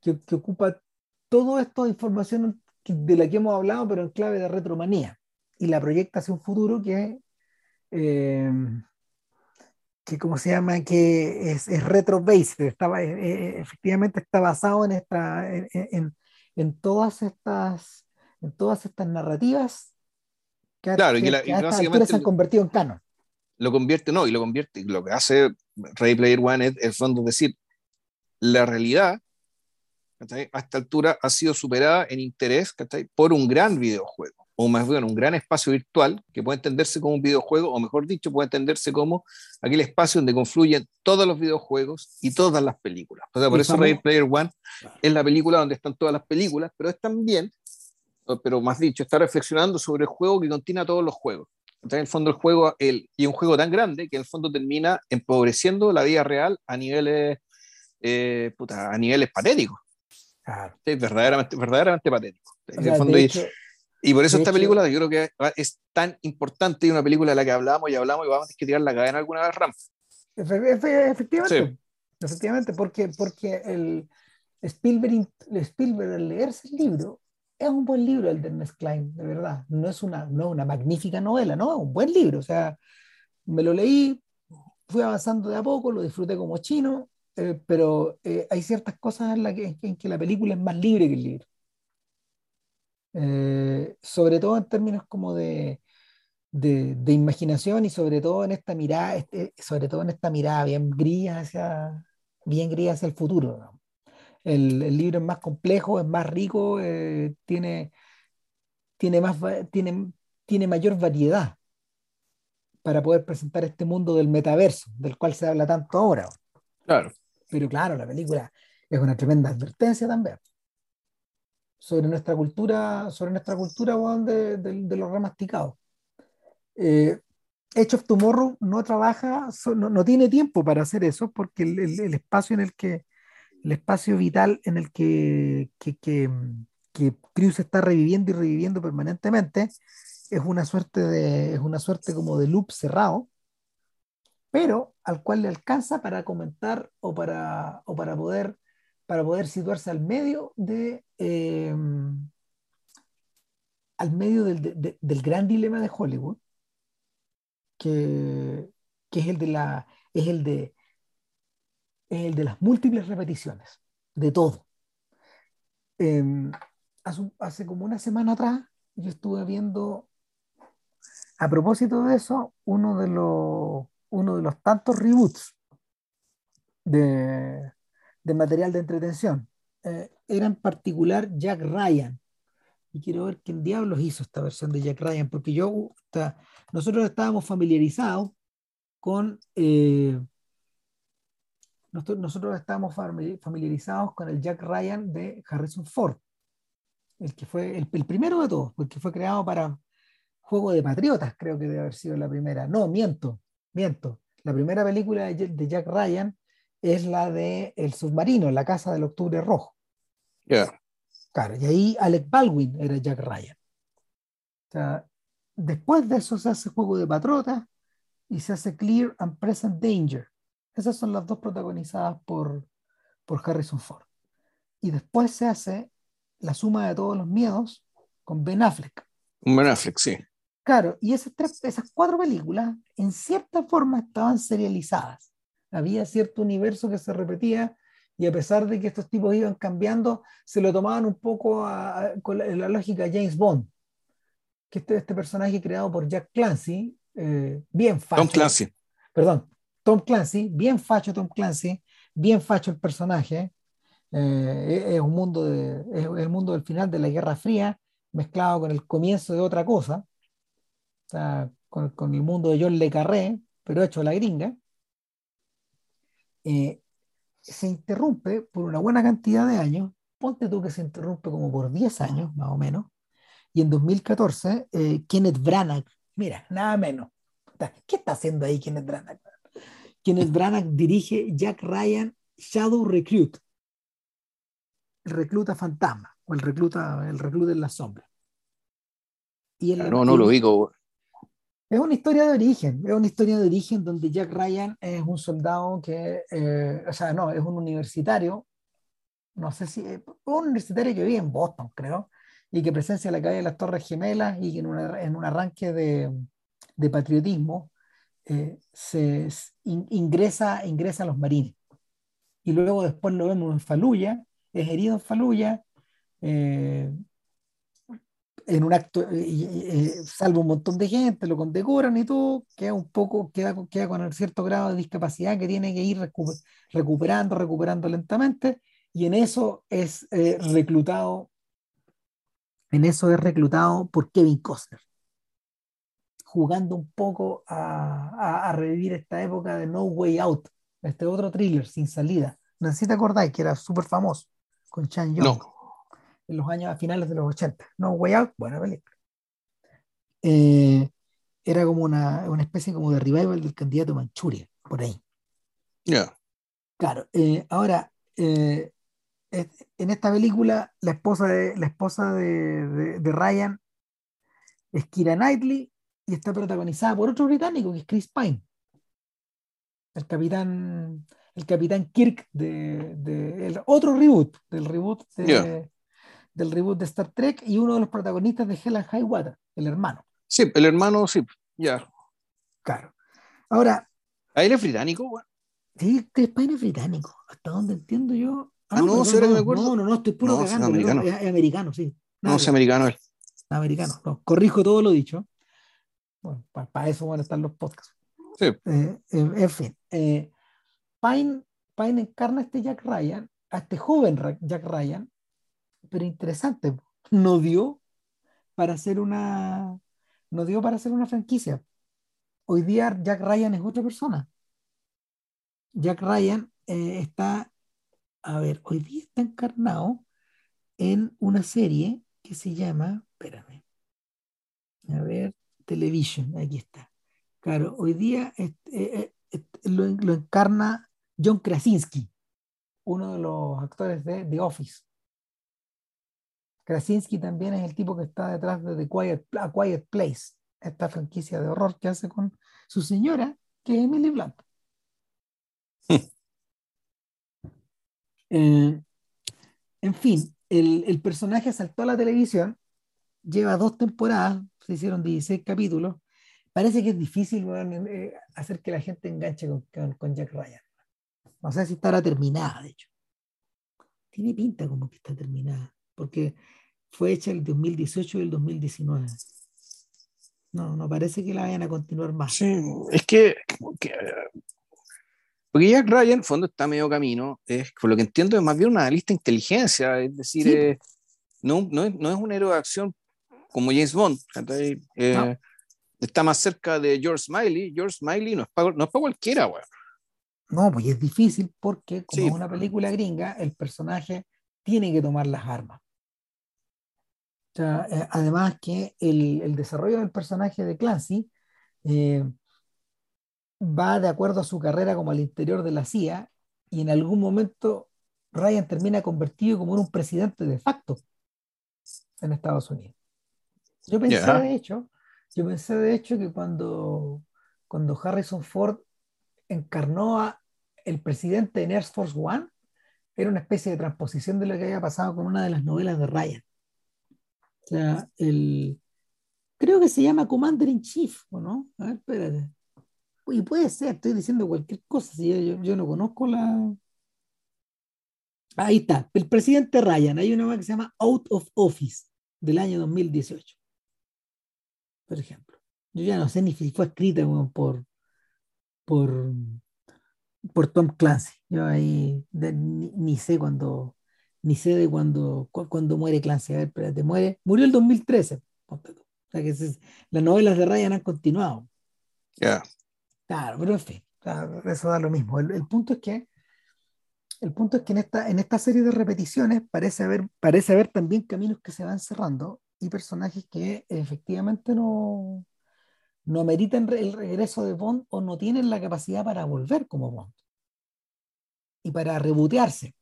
que, que ocupa todo esto de información de la que hemos hablado, pero en clave de retromanía. Y la proyecta hacia un futuro que eh, que como se llama, que es, es retro-based, estaba, eh, eh, efectivamente está basado en, esta, en, en, todas estas, en todas estas narrativas que, claro, y, la, básicamente se han convertido en canon. Lo convierte, no, y lo convierte, lo que hace Ready Player One es, el fondo decir, la realidad a esta altura ha sido superada en interés por un gran videojuego o más bien un gran espacio virtual que puede entenderse como un videojuego, o mejor dicho, puede entenderse como aquel espacio donde confluyen todos los videojuegos y todas las películas. O sea, por eso Ready Player One es la película donde están todas las películas, pero es también, pero más dicho, está reflexionando sobre el juego que contiene a todos los juegos. Entonces, en el fondo, el juego, el, y un juego tan grande que en el fondo termina empobreciendo la vida real a niveles, eh, puta, a niveles patéticos. verdaderamente, verdaderamente patéticos. en el fondo, y por eso esta película yo creo que es tan importante y una película de la que hablamos y hablamos y vamos a tener que tirar la cadena alguna vez, Ram. Efectivamente, efectivamente, porque, porque el Spielberg, Spielberg al leerse el libro es un buen libro el de Ernest Klein, de verdad. No es una, no una magnífica novela, no, es un buen libro. O sea, me lo leí, fui avanzando de a poco, lo disfruté como chino, eh, pero eh, hay ciertas cosas en, la que, en que la película es más libre que el libro. Eh, sobre todo en términos como de, de, imaginación y sobre todo en esta mirada, este, sobre todo en esta mirada bien gris hacia, bien gris hacia el futuro. El, el, libro es más complejo, es más rico, eh, tiene, tiene, más, tiene, tiene mayor variedad para poder presentar este mundo del metaverso, del cual se habla tanto ahora. Claro. Pero claro, la película es una tremenda advertencia también sobre nuestra cultura, sobre nuestra cultura de, de, los remasticados. Eh, Edge of Tomorrow no trabaja, no, no, tiene tiempo para hacer eso porque el, el, espacio en el que, el espacio vital en el que, que, que, que Cruz está reviviendo y reviviendo permanentemente es una suerte de, es una suerte como de loop cerrado pero al cual le alcanza para comentar o para, o para, poder, para poder situarse al medio de... Eh, al medio del, del, gran dilema de Hollywood, que, que, es el de la es el de es el de las múltiples repeticiones de todo. Em, hace, hace, como una semana atrás yo estuve viendo a propósito de eso uno de los uno de los tantos reboots de, de material de entretención. Eh, era en particular Jack Ryan, y quiero ver quién diablos hizo esta versión de Jack Ryan, porque yo, nosotros estábamos familiarizados con, eh, nosotros, estábamos familiarizados con el Jack Ryan de Harrison Ford, el que fue el, primero de todos, porque fue creado para Juego de Patriotas, creo que debe haber sido la primera. No, miento, miento. La primera película de, Jack Ryan es la de El submarino, La casa del octubre rojo. Yeah. Claro, y ahí Alec Baldwin era Jack Ryan. O sea, después de eso se hace Juego de Patriotas y se hace Clear and Present Danger. Esas son las dos protagonizadas por, por Harrison Ford. Y después se hace La suma de todos los miedos con Ben Affleck. Ben Affleck, sí. Claro, y esas, tres, esas cuatro películas en cierta forma estaban serializadas. Había cierto universo que se repetía y a pesar de que estos tipos iban cambiando, se lo tomaban un poco con la, lógica James Bond, que este, este personaje creado por Jack Clancy, eh, bien facho. Tom Clancy. Perdón, Tom Clancy, bien facho Tom Clancy, bien facho el personaje. Eh, es, un mundo de, es el mundo del final de la Guerra Fría mezclado con el comienzo de otra cosa, o sea, con, con el mundo de John Le Carré, pero hecho a la gringa. Eh, se interrumpe por una buena cantidad de años, ponte tú que se interrumpe como por 10 años más o menos, y en 2014 eh, Kenneth Branagh, mira, nada menos, ¿qué está haciendo ahí Kenneth Branagh? Kenneth Branagh dirige Jack Ryan Shadow Recruit, el recluta fantasma, o el recluta, el recluta en la sombra. Y no, no lo digo. Es una historia de origen, es una historia de origen donde Jack Ryan es un soldado que, eh, o sea, no, es un universitario, no sé si, eh, un universitario que vive en Boston, creo, y que presencia la calle de las Torres Gemelas y que en, en un arranque de, patriotismo eh, se ingresa, ingresa a los marines. Y luego después lo vemos en Faluya, es herido en Faluya, en un acto, eh, eh, salvo un montón de gente, lo condecoran y todo, queda un poco, queda, queda con un cierto grado de discapacidad que tiene que ir recuperando, recuperando lentamente, y en eso es eh, reclutado, en eso es reclutado por Kevin Costner, jugando un poco a, a, revivir esta época de No Way Out, este otro thriller sin salida. No sé si te acordáis que era súper famoso con Chan Young. No en los años a finales de los 80. No Way Out, buena película. Eh, era como una, una, especie como de revival del candidato Manchuria, por ahí. Ya. Claro, eh, ahora, eh, en esta película, la esposa de, la esposa de, de, Ryan es Kira Knightley y está protagonizada por otro británico que es Chris Pine, el capitán, el capitán Kirk de, de el otro reboot, del reboot de, del reboot de Star Trek y uno de los protagonistas de Hell and High Water, el hermano. Sí, el hermano, sí, ya. Claro. Ahora. ¿A él es británico, güey? Sí, Chris Pine es británico. Hasta donde entiendo yo. Ah, no, no, no, me acuerdo. No, no, no, estoy puro cagando. Es americano. Es, americano, sí. no, es americano él. Americano. No, corrijo todo lo dicho. Bueno, para, eso van a estar los podcasts. Sí. Eh, en fin. Eh, Pine, Pine encarna a este Jack Ryan, a este joven Jack Ryan, pero interesante, no dio para hacer una, no dio para hacer una franquicia. Hoy día Jack Ryan es otra persona. Jack Ryan eh, está, a ver, hoy día está encarnado en una serie que se llama, espérame, a ver, Television, aquí está. Claro, hoy día eh, eh, lo, lo, encarna John Krasinski, uno de los actores de The Office. Krasinski también es el tipo que está detrás de The Quiet, Place, esta franquicia de horror que hace con su señora, que es Emily Blunt. Eh, en fin, el, el, personaje saltó a la televisión, lleva dos temporadas, se hicieron 16 capítulos. Parece que es difícil eh, hacer que la gente enganche con, con, Jack Ryan. No sé si estará terminada, de hecho. Tiene pinta como que está terminada, porque fue hecha el 2018 y el 2019. No, no parece que la vayan a continuar más. Sí, es que, que porque Jack Ryan, en fondo, está medio camino. Es, por lo que entiendo, es más bien una lista de inteligencia. Es decir, eh, no, no, es, no, es, un héroe de acción como James Bond. Eh, está más cerca de George Smiley. George Smiley no es para, no es cualquiera, güey. No, pues es difícil porque, como es una película gringa, el personaje tiene que tomar las armas. Sea, eh, además que el, el, desarrollo del personaje de Clancy eh, va de acuerdo a su carrera como al interior de la CIA y en algún momento Ryan termina convertido como en un presidente de facto en Estados Unidos. Yo pensé de hecho, yo pensé de hecho que cuando, cuando Harrison Ford encarnó a el presidente en Air Force One, era una especie de transposición de lo que había pasado con una de las novelas de Ryan. O sea, el, creo que se llama Commander in Chief, ¿o no? A ver, espérate. Y puede ser, estoy diciendo cualquier cosa, si yo, yo, no conozco la... Ahí está, el presidente Ryan, hay una que se llama Out of Office del año 2018, por ejemplo. Yo ya no sé ni si fue escrita por, por, por Tom Clancy. Yo ahí ni, sé cuándo, ni sé de cuándo, cuando muere Clancy. A ver, espérate, muere, murió el 2013. O sea que las novelas de Ryan han continuado. Ya. Claro, pero en fin, eso da lo mismo. El, punto es que el punto es que en esta, en esta serie de repeticiones parece haber, parece haber también caminos que se van cerrando y personajes que efectivamente no, no ameritan el regreso de Bond o no tienen la capacidad para volver como Bond y para rebotearse.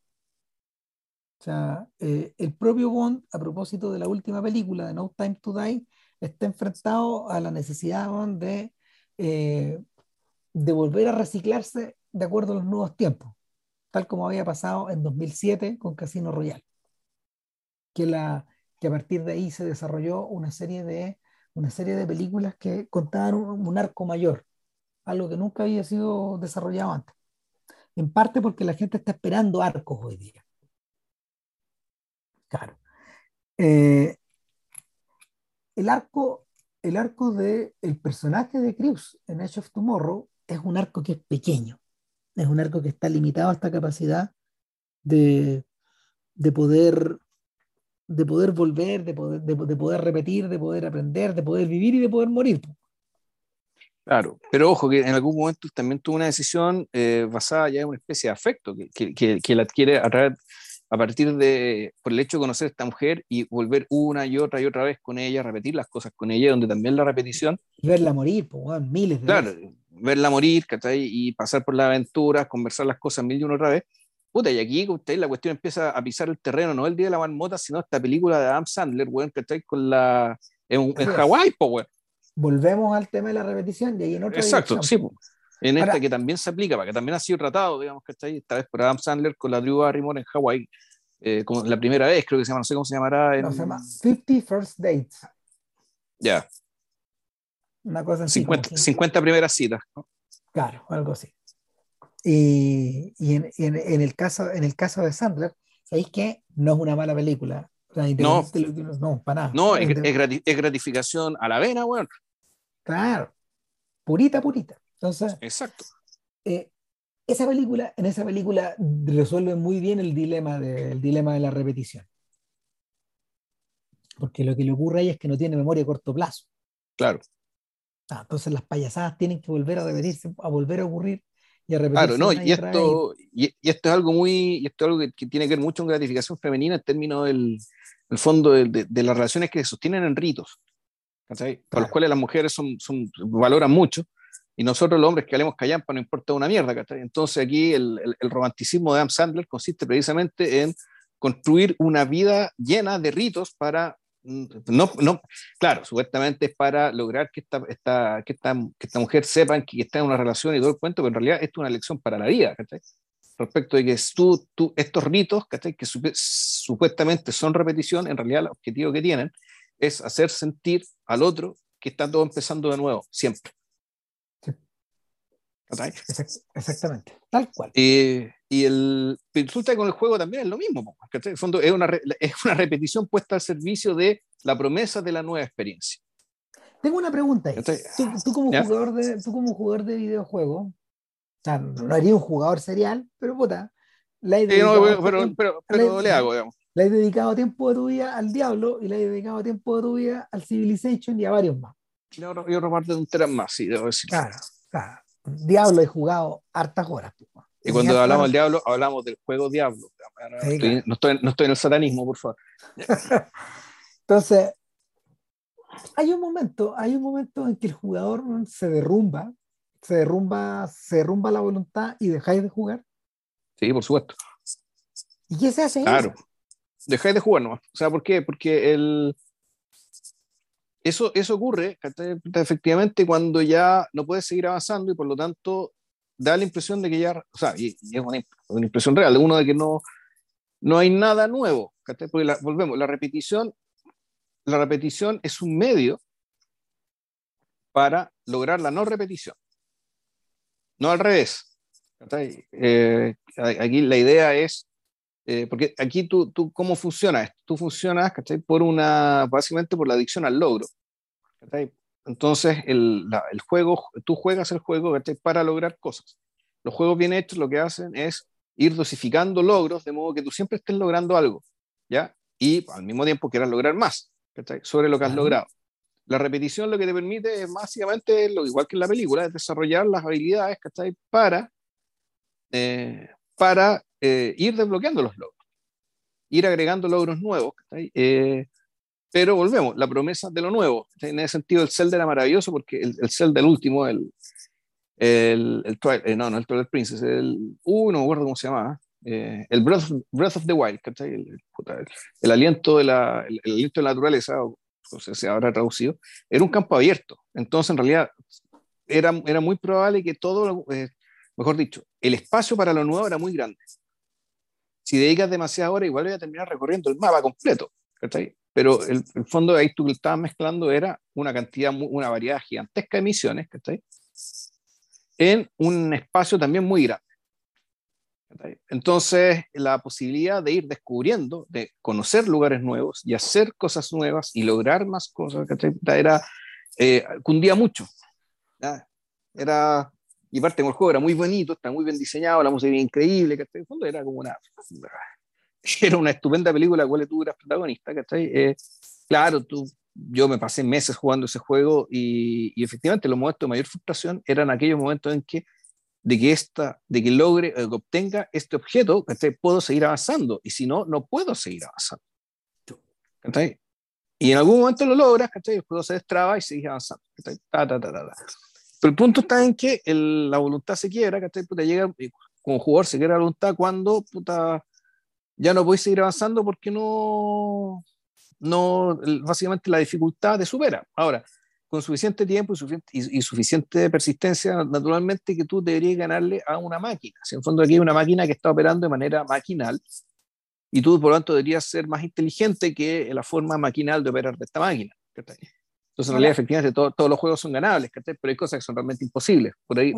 O sea, eh, el propio Bond, a propósito de la última película de No Time to Die, está enfrentado a la necesidad de eh, de volver a reciclarse de acuerdo a los nuevos tiempos, tal como había pasado en 2007 con Casino Royale, que, a partir de ahí se desarrolló una serie de, una serie de películas que contaban un, arco mayor, algo que nunca había sido desarrollado antes, en parte porque la gente está esperando arcos hoy día. Claro. Eh, el arco el arco del el personaje de Cruz en Edge of Tomorrow es un arco que es pequeño, es un arco que está limitado a esta capacidad de, poder de poder volver, de poder, de, poder repetir, de poder aprender, de poder vivir y de poder morir. Claro, pero ojo que en algún momento también tuvo una decisión eh, basada ya en una especie de afecto que, que, que, la adquiere a, través, a partir de, por el hecho de conocer a esta mujer y volver una y otra y otra vez con ella, repetir las cosas con ella, donde también la repetición. Y verla morir, pues, miles de Claro, verla morir, ¿cachai? Y pasar por la aventura, conversar las cosas mil y una otra vez. Puta, y aquí usted, la cuestión empieza a pisar el terreno, no el día de la marmota, sino esta película de Adam Sandler, weón, ¿cachai? Con la. en, en Hawái, pues, weón. Volvemos al tema de la repetición y ahí en otra Exacto, sí, pues. En esta que también se aplica, para que también ha sido tratado, digamos, ¿cachai? Esta vez por Adam Sandler con la Drew Barrymore en Hawái, eh, como la primera vez, creo que se llama, no sé cómo se llamará. En... No, se llama 50 First Dates. Ya. Una cosa así. 50, 50 primeras citas. ¿no? Claro, algo así. Y, y, en, en, el caso, en el caso de Sandler, ¿sabéis que no es una mala película? no, no, para nada. No, es, es, gratificación a la vena, weón. Claro, purita, purita. Entonces, exacto. Eh, esa película, en esa película resuelve muy bien el dilema, de, el dilema de la repetición. Porque lo que le ocurre ahí es que no tiene memoria a corto plazo. Claro. Ah, entonces las payasadas tienen que volver a repetirse, a volver a ocurrir y a repetirse. Claro, no, y, esto, y, esto es algo muy, y esto es algo que, tiene que ver mucho con gratificación femenina en términos del el fondo de, de, las relaciones que se sostienen en ritos, para los cuales las mujeres son, son, valoran mucho, y nosotros los hombres que hablemos callampa no importa una mierda, Entonces aquí el, el, el, romanticismo de Adam Sandler consiste precisamente en construir una vida llena de ritos para mm, no, no, claro, supuestamente es para lograr que esta, esta, que esta, que esta mujer sepa que está en una relación y todo el cuento, pero en realidad esto es una lección para la vida, ¿cachai? Respecto de que tú, tú, estos ritos, ¿cachai? Que supuestamente son repetición, en realidad el objetivo que tienen es hacer sentir al otro que está todo empezando de nuevo, siempre. Exactamente, tal cual. y el, resulta que con el juego también es lo mismo, fondo es una, es una repetición puesta al servicio de la promesa de la nueva experiencia. Tengo una pregunta. Tú, como jugador de, tú como jugador de videojuego, o sea, no haría un jugador serial, pero puta, la pero, pero, pero, le hago, digamos. Le he dedicado tiempo de tu vida al Diablo y le he dedicado tiempo de tu vida al Civilization y a varios más. Y otra parte de un teran más, sí, debo decir. Claro, claro. Diablo he jugado hartas horas. Y cuando hablamos del diablo, hablamos del juego diablo. no, estoy, no, estoy, en el satanismo, por favor. Entonces, hay un momento, hay un momento en que el jugador se derrumba, se derrumba, se derrumba la voluntad y dejáis de jugar. Sí, por supuesto. ¿Y qué se hace? Claro. Dejáis de jugar nomás. O sea, ¿por qué? Porque el, eso, eso ocurre efectivamente cuando ya no puedes seguir avanzando y por lo tanto da la impresión de que ya, o sea, es una, impresión real, uno de que no, no hay nada nuevo. Porque volvemos, la repetición, la repetición es un medio para lograr la no repetición. No al revés. Eh, aquí la idea es eh, porque aquí tú, tú, ¿cómo funciona esto? Tú funcionas, ¿cachai? Por una, básicamente por la adicción al logro. Entonces, el, el, juego, tú juegas el juego ¿cachai? para lograr cosas. Los juegos bien hechos lo que hacen es ir dosificando logros de modo que tú siempre estés logrando algo, ¿ya? Y al mismo tiempo quieras lograr más, ¿cachai? Sobre lo que has logrado. La repetición lo que te permite es básicamente, lo igual que en la película, es desarrollar las habilidades, ¿cachai? Para, eh, para eh, ir desbloqueando los logros, ir agregando logros nuevos. Eh, pero volvemos, la promesa de lo nuevo. En ese sentido, el Zelda era maravilloso porque el, el Zelda, el último, el, el, el eh, no, no, el Twilight Princess, el, uh, no me acuerdo cómo se llamaba, el Breath of, Breath of the Wild, el, aliento de la, el, aliento de la naturaleza, o, sea, se habrá traducido, era un campo abierto. Entonces, en realidad, era, era muy probable que todo, mejor dicho, el espacio para lo nuevo era muy grande si dedicas demasiadas horas, igual voy a terminar recorriendo el mapa completo. Pero el, el, fondo de ahí tú que estabas mezclando era una cantidad, una variedad gigantesca de misiones, ¿cachai? En un espacio también muy grande. Entonces, la posibilidad de ir descubriendo, de conocer lugares nuevos y hacer cosas nuevas y lograr más cosas, ¿cachai? Era, eh, cundía mucho. Era, y parte como el juego era muy bonito, está muy bien diseñado, la música era increíble, que en fondo era como una, era una estupenda película, la cual tú eras protagonista, Eh, claro, tú, yo me pasé meses jugando ese juego y, y, efectivamente los momentos de mayor frustración eran aquellos momentos en que de que esta, de que logre, eh, que obtenga este objeto, ¿cachai? puedo seguir avanzando y si no, no puedo seguir avanzando. ¿cachai? Y en algún momento lo logras, ¿cachai? el juego se destraba y sigues avanzando. Ta, ta, ta, pero el punto está en que la voluntad se quiebra, ¿cachai? Puta, llega, como jugador se quiebra la voluntad cuando puta, ya no podéis seguir avanzando porque no, no, básicamente la dificultad te supera. Ahora, con suficiente tiempo y suficiente, y, suficiente persistencia, naturalmente que tú deberías ganarle a una máquina. Si en el fondo aquí hay una máquina que está operando de manera maquinal y tú, por lo tanto, deberías ser más inteligente que la forma maquinal de operar de esta máquina. ¿Cachai? Entonces, en realidad, efectivamente, todos los juegos son ganables, pero hay cosas que son realmente imposibles. Por ahí,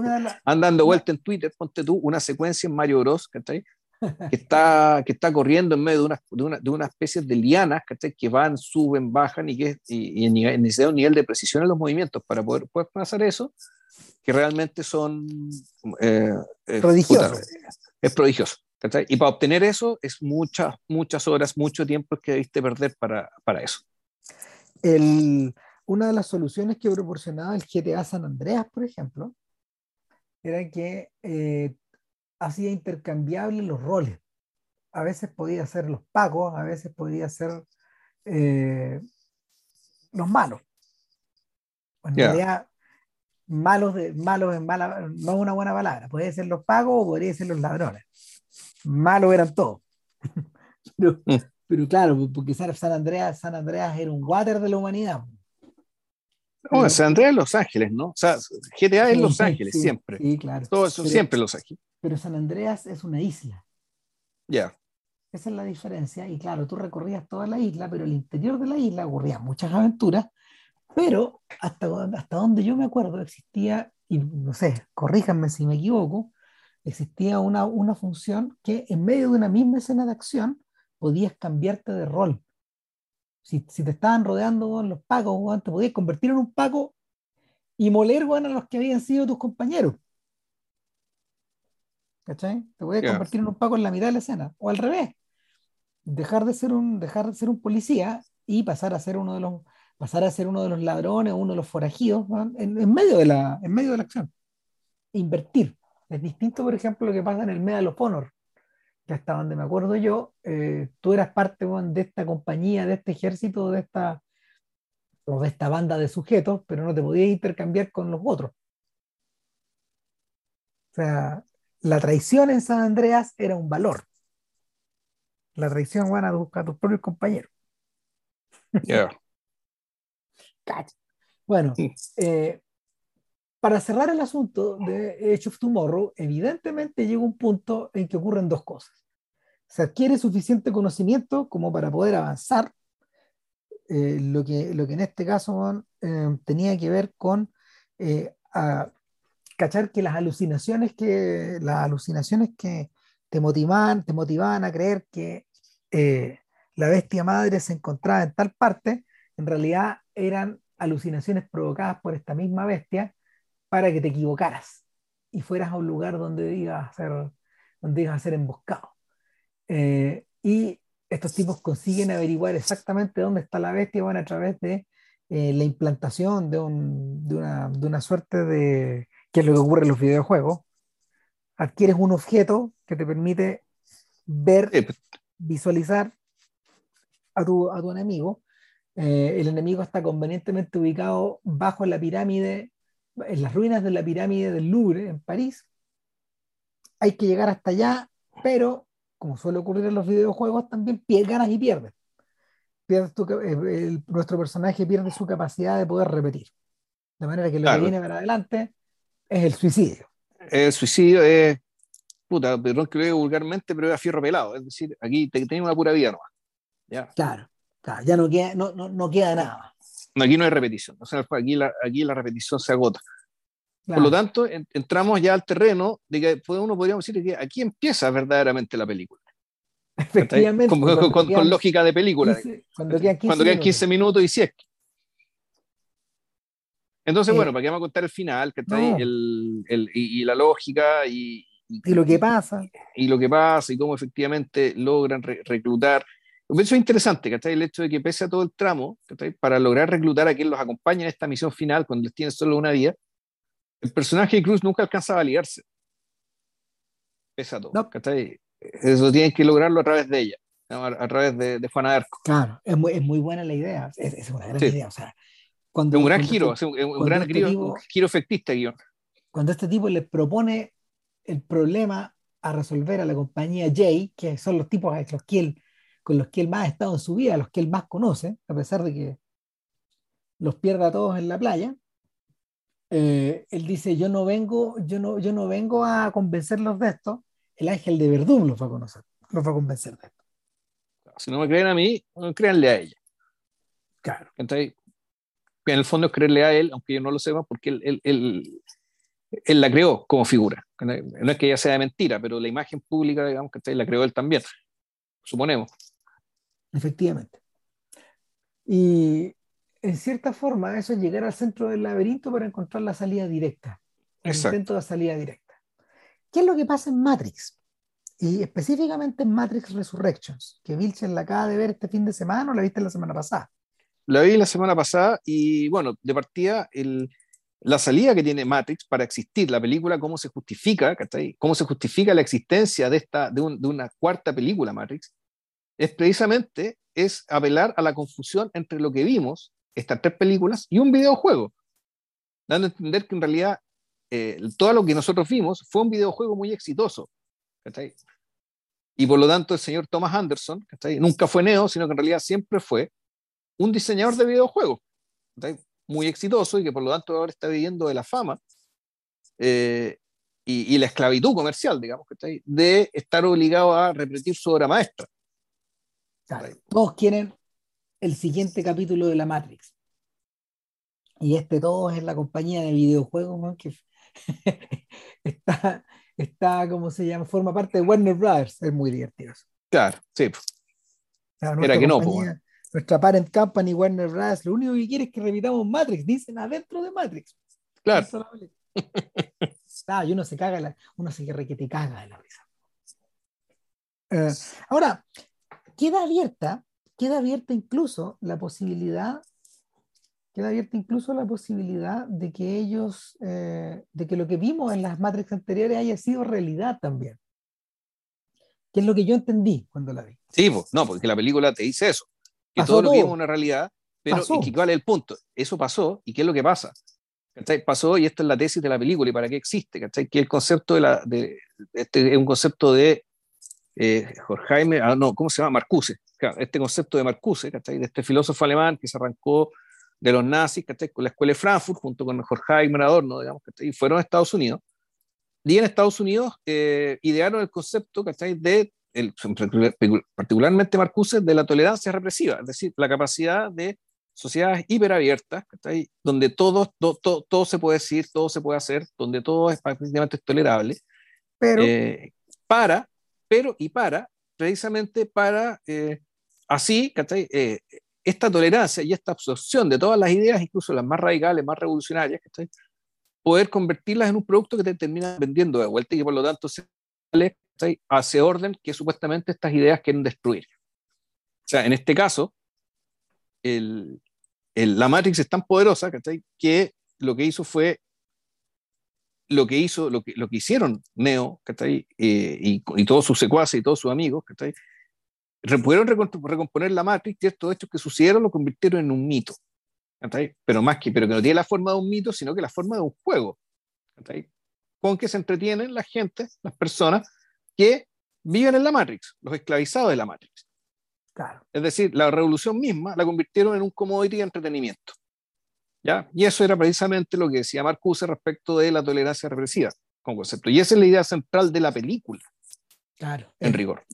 andando vuelta en Twitter, ponte tú una secuencia en Mario Bros, Que está, que está corriendo en medio de una, de una, de una especie de lianas que van, suben, bajan y que y, y necesita un nivel de precisión en los movimientos para poder, poder pasar eso, que realmente son eh, eh prodigiosos. es prodigioso. Y para obtener eso es muchas, muchas horas, mucho tiempo que debiste perder para, para eso. El, una de las soluciones que proporcionaba el GTA San Andreas, por ejemplo, era que eh, hacía intercambiables los roles. A veces podía ser los pagos, a veces podía ser eh, los malos. En realidad, malos, de, malos en mala, no es una buena palabra. Podría ser los pagos o podría ser los ladrones. Malos eran todos. pero, mm. Pero claro, porque San Andreas, San Andreas era un water de la humanidad. No, San Andreas es Los Ángeles, ¿no? O sea, GTA es Los Ángeles, siempre. Sí, claro. Todo eso, siempre Los Ángeles. Pero San Andreas es una isla. Ya. Esa es la diferencia. Y claro, tú recorrías toda la isla, pero el interior de la isla ocurrían muchas aventuras. Pero hasta, hasta donde yo me acuerdo existía, y no sé, corríjanme si me equivoco, existía una, una función que en medio de una misma escena de acción podías cambiarte de rol. Si, si te estaban rodeando los pagos, te podías convertir en un pago y moler a los que habían sido tus compañeros. ¿Cachai? Te podías convertir en un pago en la mitad de la escena. O al revés. Dejar de ser un, dejar de ser un policía y pasar a ser uno de los, pasar a ser uno de los ladrones o uno de los forajidos en, en, medio de la, en medio de la acción. Invertir. Es distinto, por ejemplo, lo que pasa en el Medal of Honor, que hasta donde me acuerdo yo, eh, tú eras parte de esta compañía, de este ejército, de esta, o de esta banda de sujetos, pero no te podías intercambiar con los otros. O sea, la traición en San Andreas era un valor. La traición van a buscar a tus propios compañeros. Bueno, eh, para cerrar el asunto de Age of Tomorrow, evidentemente llega un punto en que ocurren dos cosas. Se adquiere suficiente conocimiento como para poder avanzar, eh, lo, que, lo que en este caso eh, tenía que ver con eh, cachar que las alucinaciones que, las alucinaciones que te motivaban, te motivaban a creer que la bestia madre se encontraba en tal parte, en realidad eran alucinaciones provocadas por esta misma bestia para que te equivocaras y fueras a un lugar donde ibas a ser, donde ibas a ser emboscado. Eh, y estos tipos consiguen averiguar exactamente dónde está la bestia van a través de eh, la implantación de, un, de, una, de, una, suerte de, que es lo que ocurre en los videojuegos, adquieres un objeto que te permite ver, pues. visualizar a tu, a tu enemigo. Eh, el enemigo está convenientemente ubicado bajo la pirámide en las ruinas de la pirámide del Louvre en París. Hay que llegar hasta allá, pero como suele ocurrir en los videojuegos, también ganas y pierdes. pierdes eh, nuestro personaje pierde su capacidad de poder repetir. De manera que lo que viene para adelante es el suicidio. El suicidio es, puta, perdón que lo digo vulgarmente, pero es a fierro pelado. Es decir, aquí te, tenés una pura vida nomás. ¿ya? Claro, claro, ya no queda, no, no, no queda nada aquí no hay repetición, o sea, aquí la, aquí la repetición se agota. Por lo tanto, entramos ya al terreno de que uno podríamos decir que aquí empieza verdaderamente la película. Efectivamente. Con, lógica de película. cuando quedan 15, cuando 15 minutos. y si es Entonces, bueno, para que vamos a contar el final, que el, el, y, la lógica y, y, lo que pasa. Y, lo que pasa y cómo efectivamente logran reclutar eso es interesante, ¿cachai? El hecho de que pese a todo el tramo, Para lograr reclutar a quien los acompaña en esta misión final, cuando les tienen solo una vía, el personaje de Cruz nunca alcanzaba a liarse. Pese a todo, Eso tienen que lograrlo a través de ella, a, través de, de, Juana Arco. Claro, es muy, es muy buena la idea, es, es una gran idea. O sea, cuando, un gran giro, un, un gran este giro, giro efectista, guion. Cuando este tipo le propone el problema a resolver a la compañía Jay, que son los tipos a los que él con los que él más ha estado en su vida, los que él más conoce, a pesar de que los pierda a todos en la playa, eh, él dice, yo no, vengo, yo, no, yo no vengo a convencerlos de esto, el ángel de Verdún los va a conocer, los va a convencer de esto. Si no me creen a mí, créanle a ella. Claro. Entonces, en el fondo es creerle a él, aunque yo no lo sepa, porque él, él, él, él, la creó como figura. No es que ella sea de mentira, pero la imagen pública, digamos, que la creó él también, suponemos. Efectivamente. Y en cierta forma, eso es llegar al centro del laberinto para encontrar la salida directa. El intento de salida directa. ¿Qué es lo que pasa en Matrix? Y específicamente en Matrix Resurrections, que Vilchen la acaba de ver este fin de semana o la viste la semana pasada. La vi la semana pasada y bueno, de partida, el, la salida que tiene Matrix para existir, la película, cómo se justifica, ¿Cómo se justifica la existencia de, esta, de, de una cuarta película Matrix? Es precisamente es apelar a la confusión entre lo que vimos, estas tres películas, y un videojuego, dando a entender que en realidad eh, todo lo que nosotros vimos fue un videojuego muy exitoso. Y por lo tanto, el señor Thomas Anderson nunca fue Neo, sino que en realidad siempre fue un diseñador de videojuegos muy exitoso y que por lo tanto ahora está viviendo de la fama eh, y, la esclavitud comercial, digamos, de estar obligado a repetir su obra maestra. Todos quieren el siguiente capítulo de la Matrix. Y este todo es la compañía de videojuegos que está, está, ¿cómo se llama? Forma parte de Warner Brothers. Es muy divertido. Claro, sí. Era que no. Nuestra parent company Warner Brothers lo único que quiere es que repitamos Matrix. Dicen adentro de Matrix. Claro. ah, y uno se caga, uno se que te caga de la risa. Eh, ahora, queda abierta, queda abierta incluso la posibilidad queda abierta incluso la posibilidad de que ellos, eh, de que lo que vimos en las Matrix anteriores haya sido realidad también. Que es lo que yo entendí cuando la vi. Sí, no, porque la película te dice eso, que todo, lo que vimos es una realidad, pero y ¿cuál es el punto? Eso pasó, ¿y qué es lo que pasa? Pasó, y esta es la tesis de la película, y para qué existe, ¿cachai? Que el concepto de la, de, este es un concepto de eh, Jorge ah, no, ¿cómo se llama? Marcuse, este concepto de Marcuse, ¿cachai? De este filósofo alemán que se arrancó de los nazis, con la escuela de Frankfurt, junto con Horkheimer, Adorno, digamos, y fueron a Estados Unidos. Y en Estados Unidos eh, idearon el concepto de, el, particularmente Marcuse, de la tolerancia represiva, es decir, la capacidad de sociedades hiperabiertas, donde todo, todo, todo, se puede decir, todo se puede hacer, donde todo es prácticamente tolerable, pero, eh, para, pero y para, precisamente para eh, así eh, esta tolerancia y esta absorción de todas las ideas, incluso las más radicales, más revolucionarias, poder convertirlas en un producto que te termina vendiendo de vuelta y que por lo tanto se hace orden que supuestamente estas ideas quieren destruir. O sea, en este caso, la Matrix es tan poderosa que lo que hizo fue lo que hizo, lo que, lo que hicieron Neo eh, y, y, todos sus secuaces y todos sus amigos, pudieron recomponer la Matrix y estos hechos que sucedieron lo convirtieron en un mito. Pero más que, pero que no tiene la forma de un mito, sino que la forma de un juego. Con que se entretienen la gente, las personas que viven en la Matrix, los esclavizados de la Matrix. Claro. Es decir, la revolución misma la convirtieron en un commodity de entretenimiento. ¿Ya? Y eso era precisamente lo que decía Marcuse respecto de la tolerancia represiva como concepto. Y esa es la idea central de la película. Claro. En rigor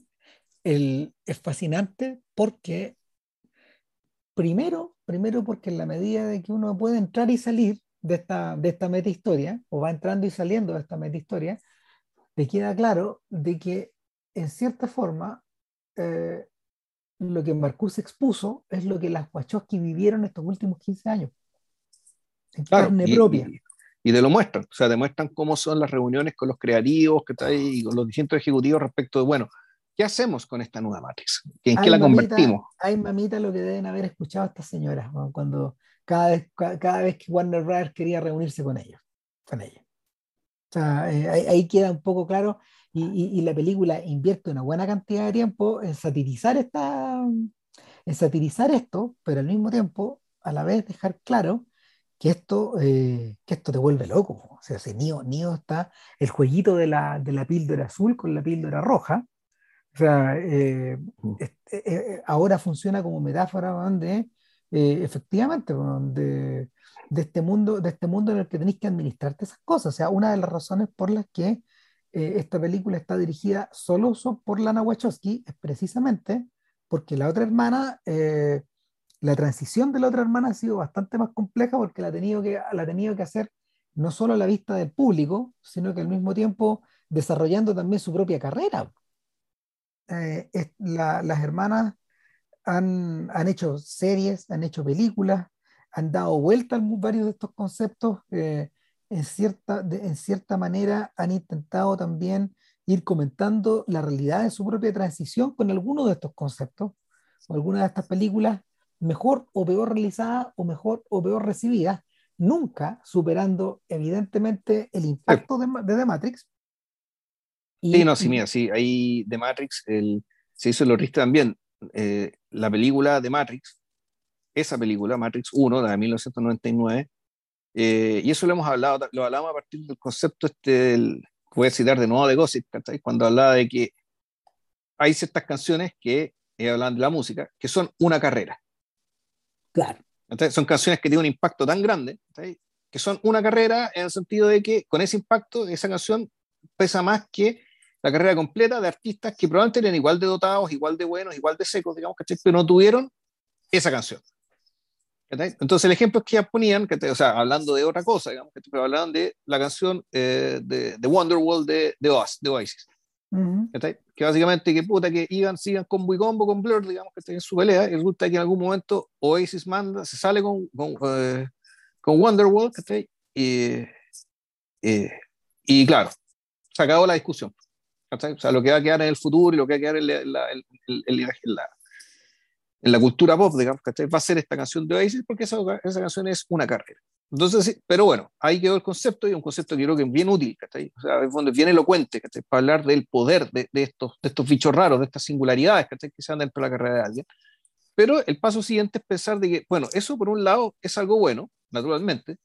es fascinante porque, primero, primero porque en la medida de que uno puede entrar y salir de esta, de esta meta historia, o va entrando y saliendo de esta meta historia, te queda claro de que, en cierta forma, eh, lo que Marcus expuso es lo que las Wachowski vivieron estos últimos 15 años. En carne propia. Y, te lo muestran, o sea, demuestran cómo son las reuniones con los creativos que y con los distintos ejecutivos respecto de, bueno, ¿Qué hacemos con esta nueva Matrix? ¿En qué la convertimos? Hay mamita lo que deben haber escuchado estas señoras cuando cada vez, cada vez que Warner Bros. quería reunirse con ellos, con ella. O sea, eh, ahí, queda un poco claro y, la película invierte una buena cantidad de tiempo en satirizar esta, en satirizar esto, pero al mismo tiempo a la vez dejar claro que esto, eh, que esto te vuelve loco. O sea, si Neo, está el jueguito de la, de la píldora azul con la píldora roja, o sea, eh, eh, eh, ahora funciona como metáfora de, efectivamente, de, de, este mundo, de este mundo en el que tenéis que administrarte esas cosas. O sea, una de las razones por las que esta película está dirigida solo por Lana Wachowski es precisamente porque la otra hermana, la transición de la otra hermana ha sido bastante más compleja porque la ha tenido que, la ha tenido que hacer no solo a la vista del público, sino que al mismo tiempo desarrollando también su propia carrera. Eh, las hermanas han, hecho series, han hecho películas, han dado vuelta a varios de estos conceptos. Eh, en, cierta, en cierta manera han intentado también ir comentando la realidad de su propia transición con algunos de estos conceptos o algunas de estas películas mejor o peor realizadas o mejor o peor recibidas, nunca superando evidentemente el impacto de, de The Matrix, sí, no, sí, mira, sí, ahí de Matrix el, se hizo el horrista también. Eh, la película de Matrix, esa película, Matrix 1, de 1999, eh, y eso lo hemos hablado, lo hablamos a partir del concepto este, voy a citar de nuevo de Gossip, cuando hablaba de que hay ciertas canciones que, eh, hablan de la música, que son una carrera. Claro. Entonces, son canciones que tienen un impacto tan grande, que son una carrera en el sentido de que con ese impacto, esa canción pesa más que la carrera completa de artistas que probablemente eran igual de dotados, igual de buenos, igual de secos, digamos, pero no tuvieron esa canción. Entonces el ejemplo es que ya ponían, o sea, hablando de otra cosa, digamos, pero hablaban de la canción eh, de, de, Wonderwall de, de, Oasis. Que básicamente que puta que iban, sigan con y combo con Blur, digamos, que en su pelea, y resulta que en algún momento Oasis manda, se sale con, con, eh, con Wonderwall, y, eh, y claro, se acabó la discusión. O sea, lo que va a quedar en el futuro y lo que va a quedar en la, en la, cultura pop, digamos, va a ser esta canción de Oasis porque esa, esa canción es una carrera. Entonces, pero bueno, ahí quedó el concepto y un concepto que creo que es bien útil, O sea, es donde bien elocuente, Para hablar del poder de, de, estos, de estos bichos raros, de estas singularidades, Que se dan dentro de la carrera de alguien. Pero el paso siguiente es pensar de que, bueno, eso por un lado es algo bueno, naturalmente,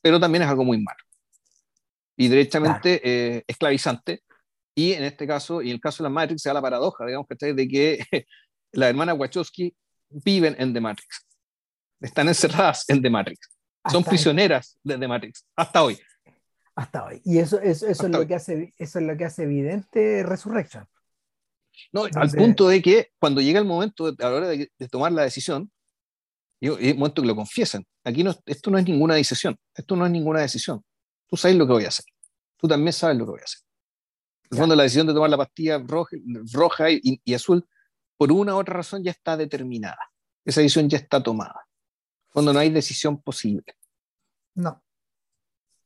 Pero también es algo muy malo. Y directamente eh, esclavizante. Y en este caso, y en el caso de la Matrix, se da la paradoja, digamos, De que las hermanas Wachowski viven en The Matrix. Están encerradas en The Matrix son prisioneras de The Matrix, hasta hoy. Hasta hoy. Y eso, eso, eso es, lo que hace, eso es lo que hace evidente Resurrection. No, al punto de que cuando llega el momento, a la hora de, tomar la decisión, y el momento que lo confiesan, aquí no, esto no es ninguna decisión, esto no es ninguna decisión. Tú sabes lo que voy a hacer. Tú también sabes lo que voy a hacer. En el fondo, la decisión de tomar la pastilla roja, roja y, y, azul, por una u otra razón, ya está determinada. Esa decisión ya está tomada. En el fondo, no hay decisión posible. No.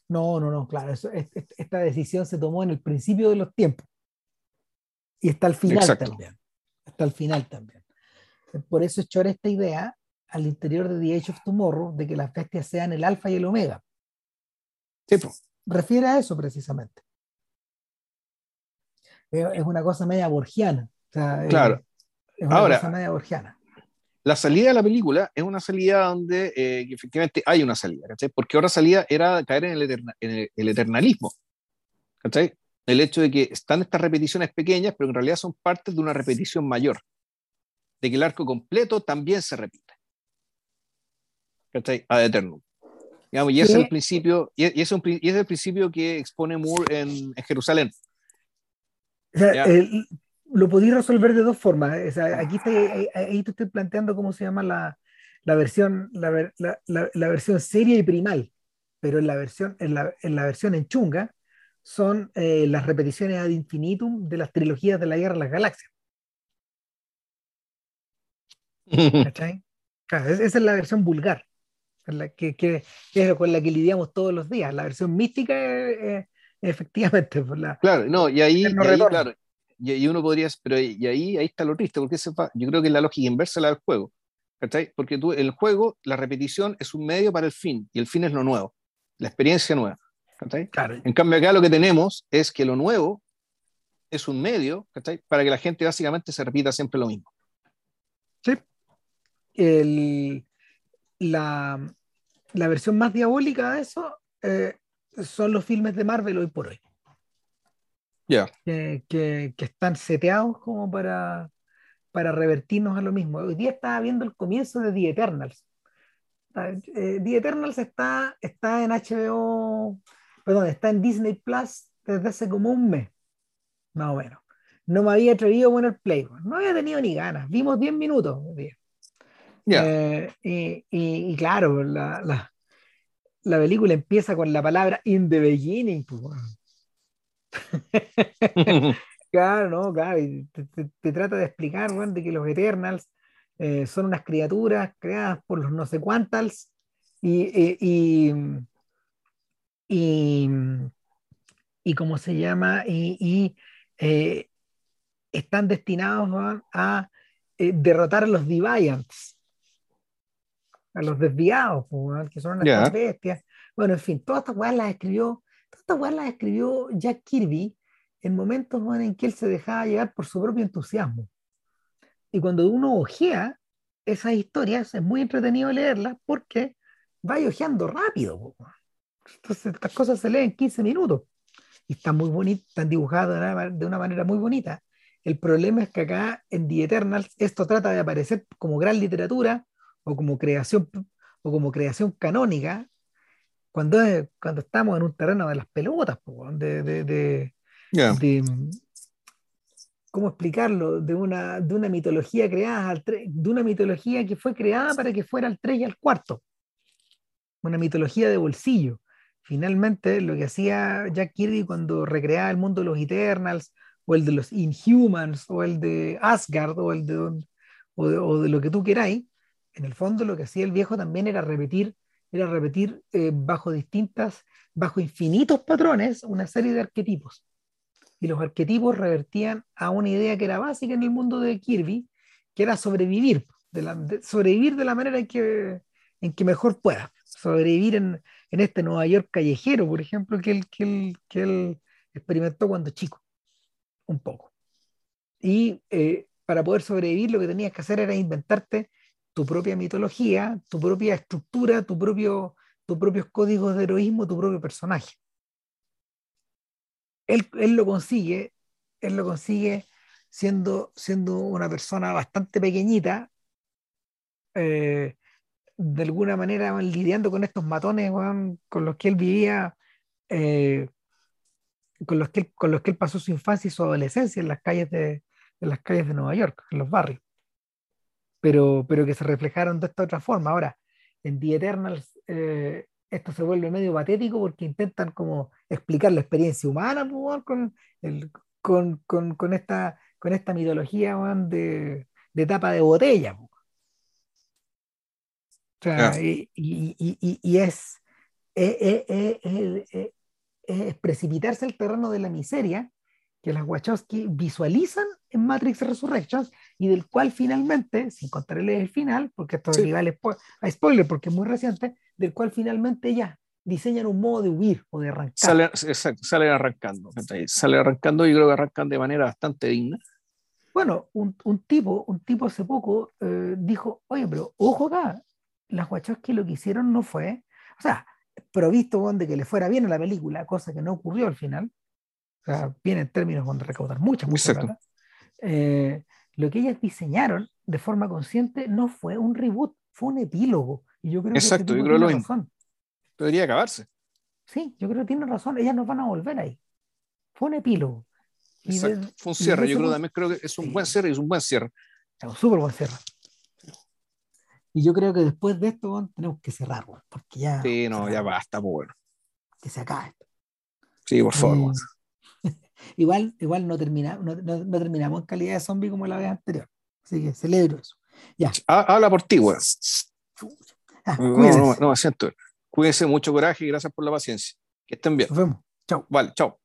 No, no, no, claro. esta decisión se tomó en el principio de los tiempos. Y está al final también. Hasta el final también. Por eso echó esta idea al interior de The Age of Tomorrow de que las bestias sean el alfa y el omega. Sí, Refiere a eso precisamente. Es una cosa media borgiana. claro. Es una cosa media borgiana la salida de la película es una salida donde eh, efectivamente hay una salida, ¿cachai? Porque otra salida era caer en el, el, eternalismo, ¿cachai? El hecho de que están estas repeticiones pequeñas, pero en realidad son partes de una repetición mayor, de que el arco completo también se repite, ¿cachai? Ad eternum. y ese es el principio, y, es, el principio que expone Moore en, Jerusalén. O sea, el, lo podéis resolver de dos formas. aquí ahí, te estoy planteando cómo se llama la, la versión, la, la, la, versión seria y primal, pero en la versión en la, en la versión en chunga son eh, las repeticiones ad infinitum de las trilogías de la Guerra de las Galaxias. ¿Cachai? esa es la versión vulgar, la que, que, es con la que lidiamos todos los días. La versión mística, efectivamente. Por la, claro, no, y ahí, y ahí claro, y, uno podría, pero y ahí, ahí está lo triste, porque yo creo que es la lógica inversa la del juego. Porque tú, el juego, la repetición es un medio para el fin, y el fin es lo nuevo, la experiencia nueva. En cambio, acá lo que tenemos es que lo nuevo es un medio para que la gente básicamente se repita siempre lo mismo. Sí. El, la, la, versión más diabólica de eso eh, son los filmes de Marvel hoy por hoy que, están seteados como para, para revertirnos a lo mismo. Hoy día estaba viendo el comienzo de The Eternals. Eh, The Eternals está, está en HBO, perdón, está en Disney Plus desde hace como un mes, más o menos. No me había atrevido a poner play, no había tenido ni ganas. Vimos 10 minutos. Eh, y, y, claro, la, la, la, película empieza con la palabra in the beginning. Pues, claro, no, claro, te, trata de explicar, de que los Eternals eh, son unas criaturas creadas por los no sé cuántas y, eh, y, y, y, ¿cómo se llama? Y, eh, están destinados a derrotar a los Deviants, a los desviados, que son unas bestias. Bueno, en fin, todas estas cosas las escribió esta weá la escribió Jack Kirby en momentos en que él se dejaba llevar por su propio entusiasmo. Y cuando uno ojea esas historias, es muy entretenido leerlas porque va ojeando rápido. Entonces, estas cosas se leen en 15 minutos. Y están muy bonitas, están dibujadas de una, manera muy bonita. El problema es que acá en The Eternals esto trata de aparecer como gran literatura o como creación o como creación canónica cuando, cuando estamos en un terreno de las pelotas, de, de, de, ¿cómo explicarlo? De una, de una mitología creada, de una mitología que fue creada para que fuera al 3 y al cuarto. Una mitología de bolsillo. Finalmente, lo que hacía Jack Kirby cuando recreaba el mundo de los Eternals, o el de los Inhumans, o el de Asgard, o el de, o de, lo que tú queráis, en el fondo lo que hacía el viejo también era repetir, era repetir eh, bajo distintas, bajo infinitos patrones, una serie de arquetipos y los arquetipos revertían a una idea que era básica en el mundo de Kirby, que era sobrevivir, de la, sobrevivir de la manera en que, en que mejor pueda, sobrevivir en, en este Nueva York callejero, por ejemplo, que él, que él, que él experimentó cuando chico, un poco. Y eh, para poder sobrevivir lo que tenías que hacer era inventarte tu propia mitología, tu propia estructura, tu propio, tus propios códigos de heroísmo, tu propio personaje. Él, lo consigue, él lo consigue siendo, siendo una persona bastante pequeñita, eh, de alguna manera lidiando con estos matones con los que él vivía, eh, con, los que él, con los que él pasó su infancia y su adolescencia en las calles de, en las calles de Nueva York, en los barrios, pero, pero que se reflejaron de esta otra forma. Ahora, en The Eternals, eh, esto se vuelve medio patético porque intentan como explicar la experiencia humana con, el, con, con, con, esta, con esta mitología de, de tapa de botella. O sea, y, y, y, y, es, es, es, es, precipitarse al terreno de la miseria que las Wachowski visualizan en Matrix Resurrections y del cual finalmente, sin contarles el final, porque esto sí. equivale a spoiler porque es muy reciente, del cual finalmente ya diseñan un modo de huir o de arrancar. Sale, exacto, salen arrancando, sale arrancando y creo que arrancan de manera bastante digna. Bueno, un, un tipo, un tipo hace poco eh, dijo, oye, pero ojo acá, las Wachowski lo que hicieron no fue, o sea, provisto de que le fuera bien a la película, cosa que no ocurrió al final, o sea, bien en términos de recaudar mucha, mucha plata, eh, lo que ellas diseñaron de forma consciente no fue un reboot, fue un epílogo. Y yo creo Exacto, que yo creo lo mismo. Debería acabarse. Sí, yo creo que tiene razón, ellas no van a volver ahí. Fue un epílogo. Exacto, fue un cierre, yo creo, también creo que es un sí. buen cierre y es un buen cierre. Es un súper buen cierre. Y yo creo que después de esto tenemos que cerrar, porque ya... Sí, no, ya basta, pues bueno. Que se acabe. Sí, por favor. Eh, igual, igual no, termina, no, no, no, terminamos en calidad de zombie como la vez anterior. Así que celebro eso. Ya. Habla por ti, weón. Ah, no, no, no, siento. Cuídense, mucho coraje y gracias por la paciencia. Que estén bien. Nos vemos. Chao. Vale, chao.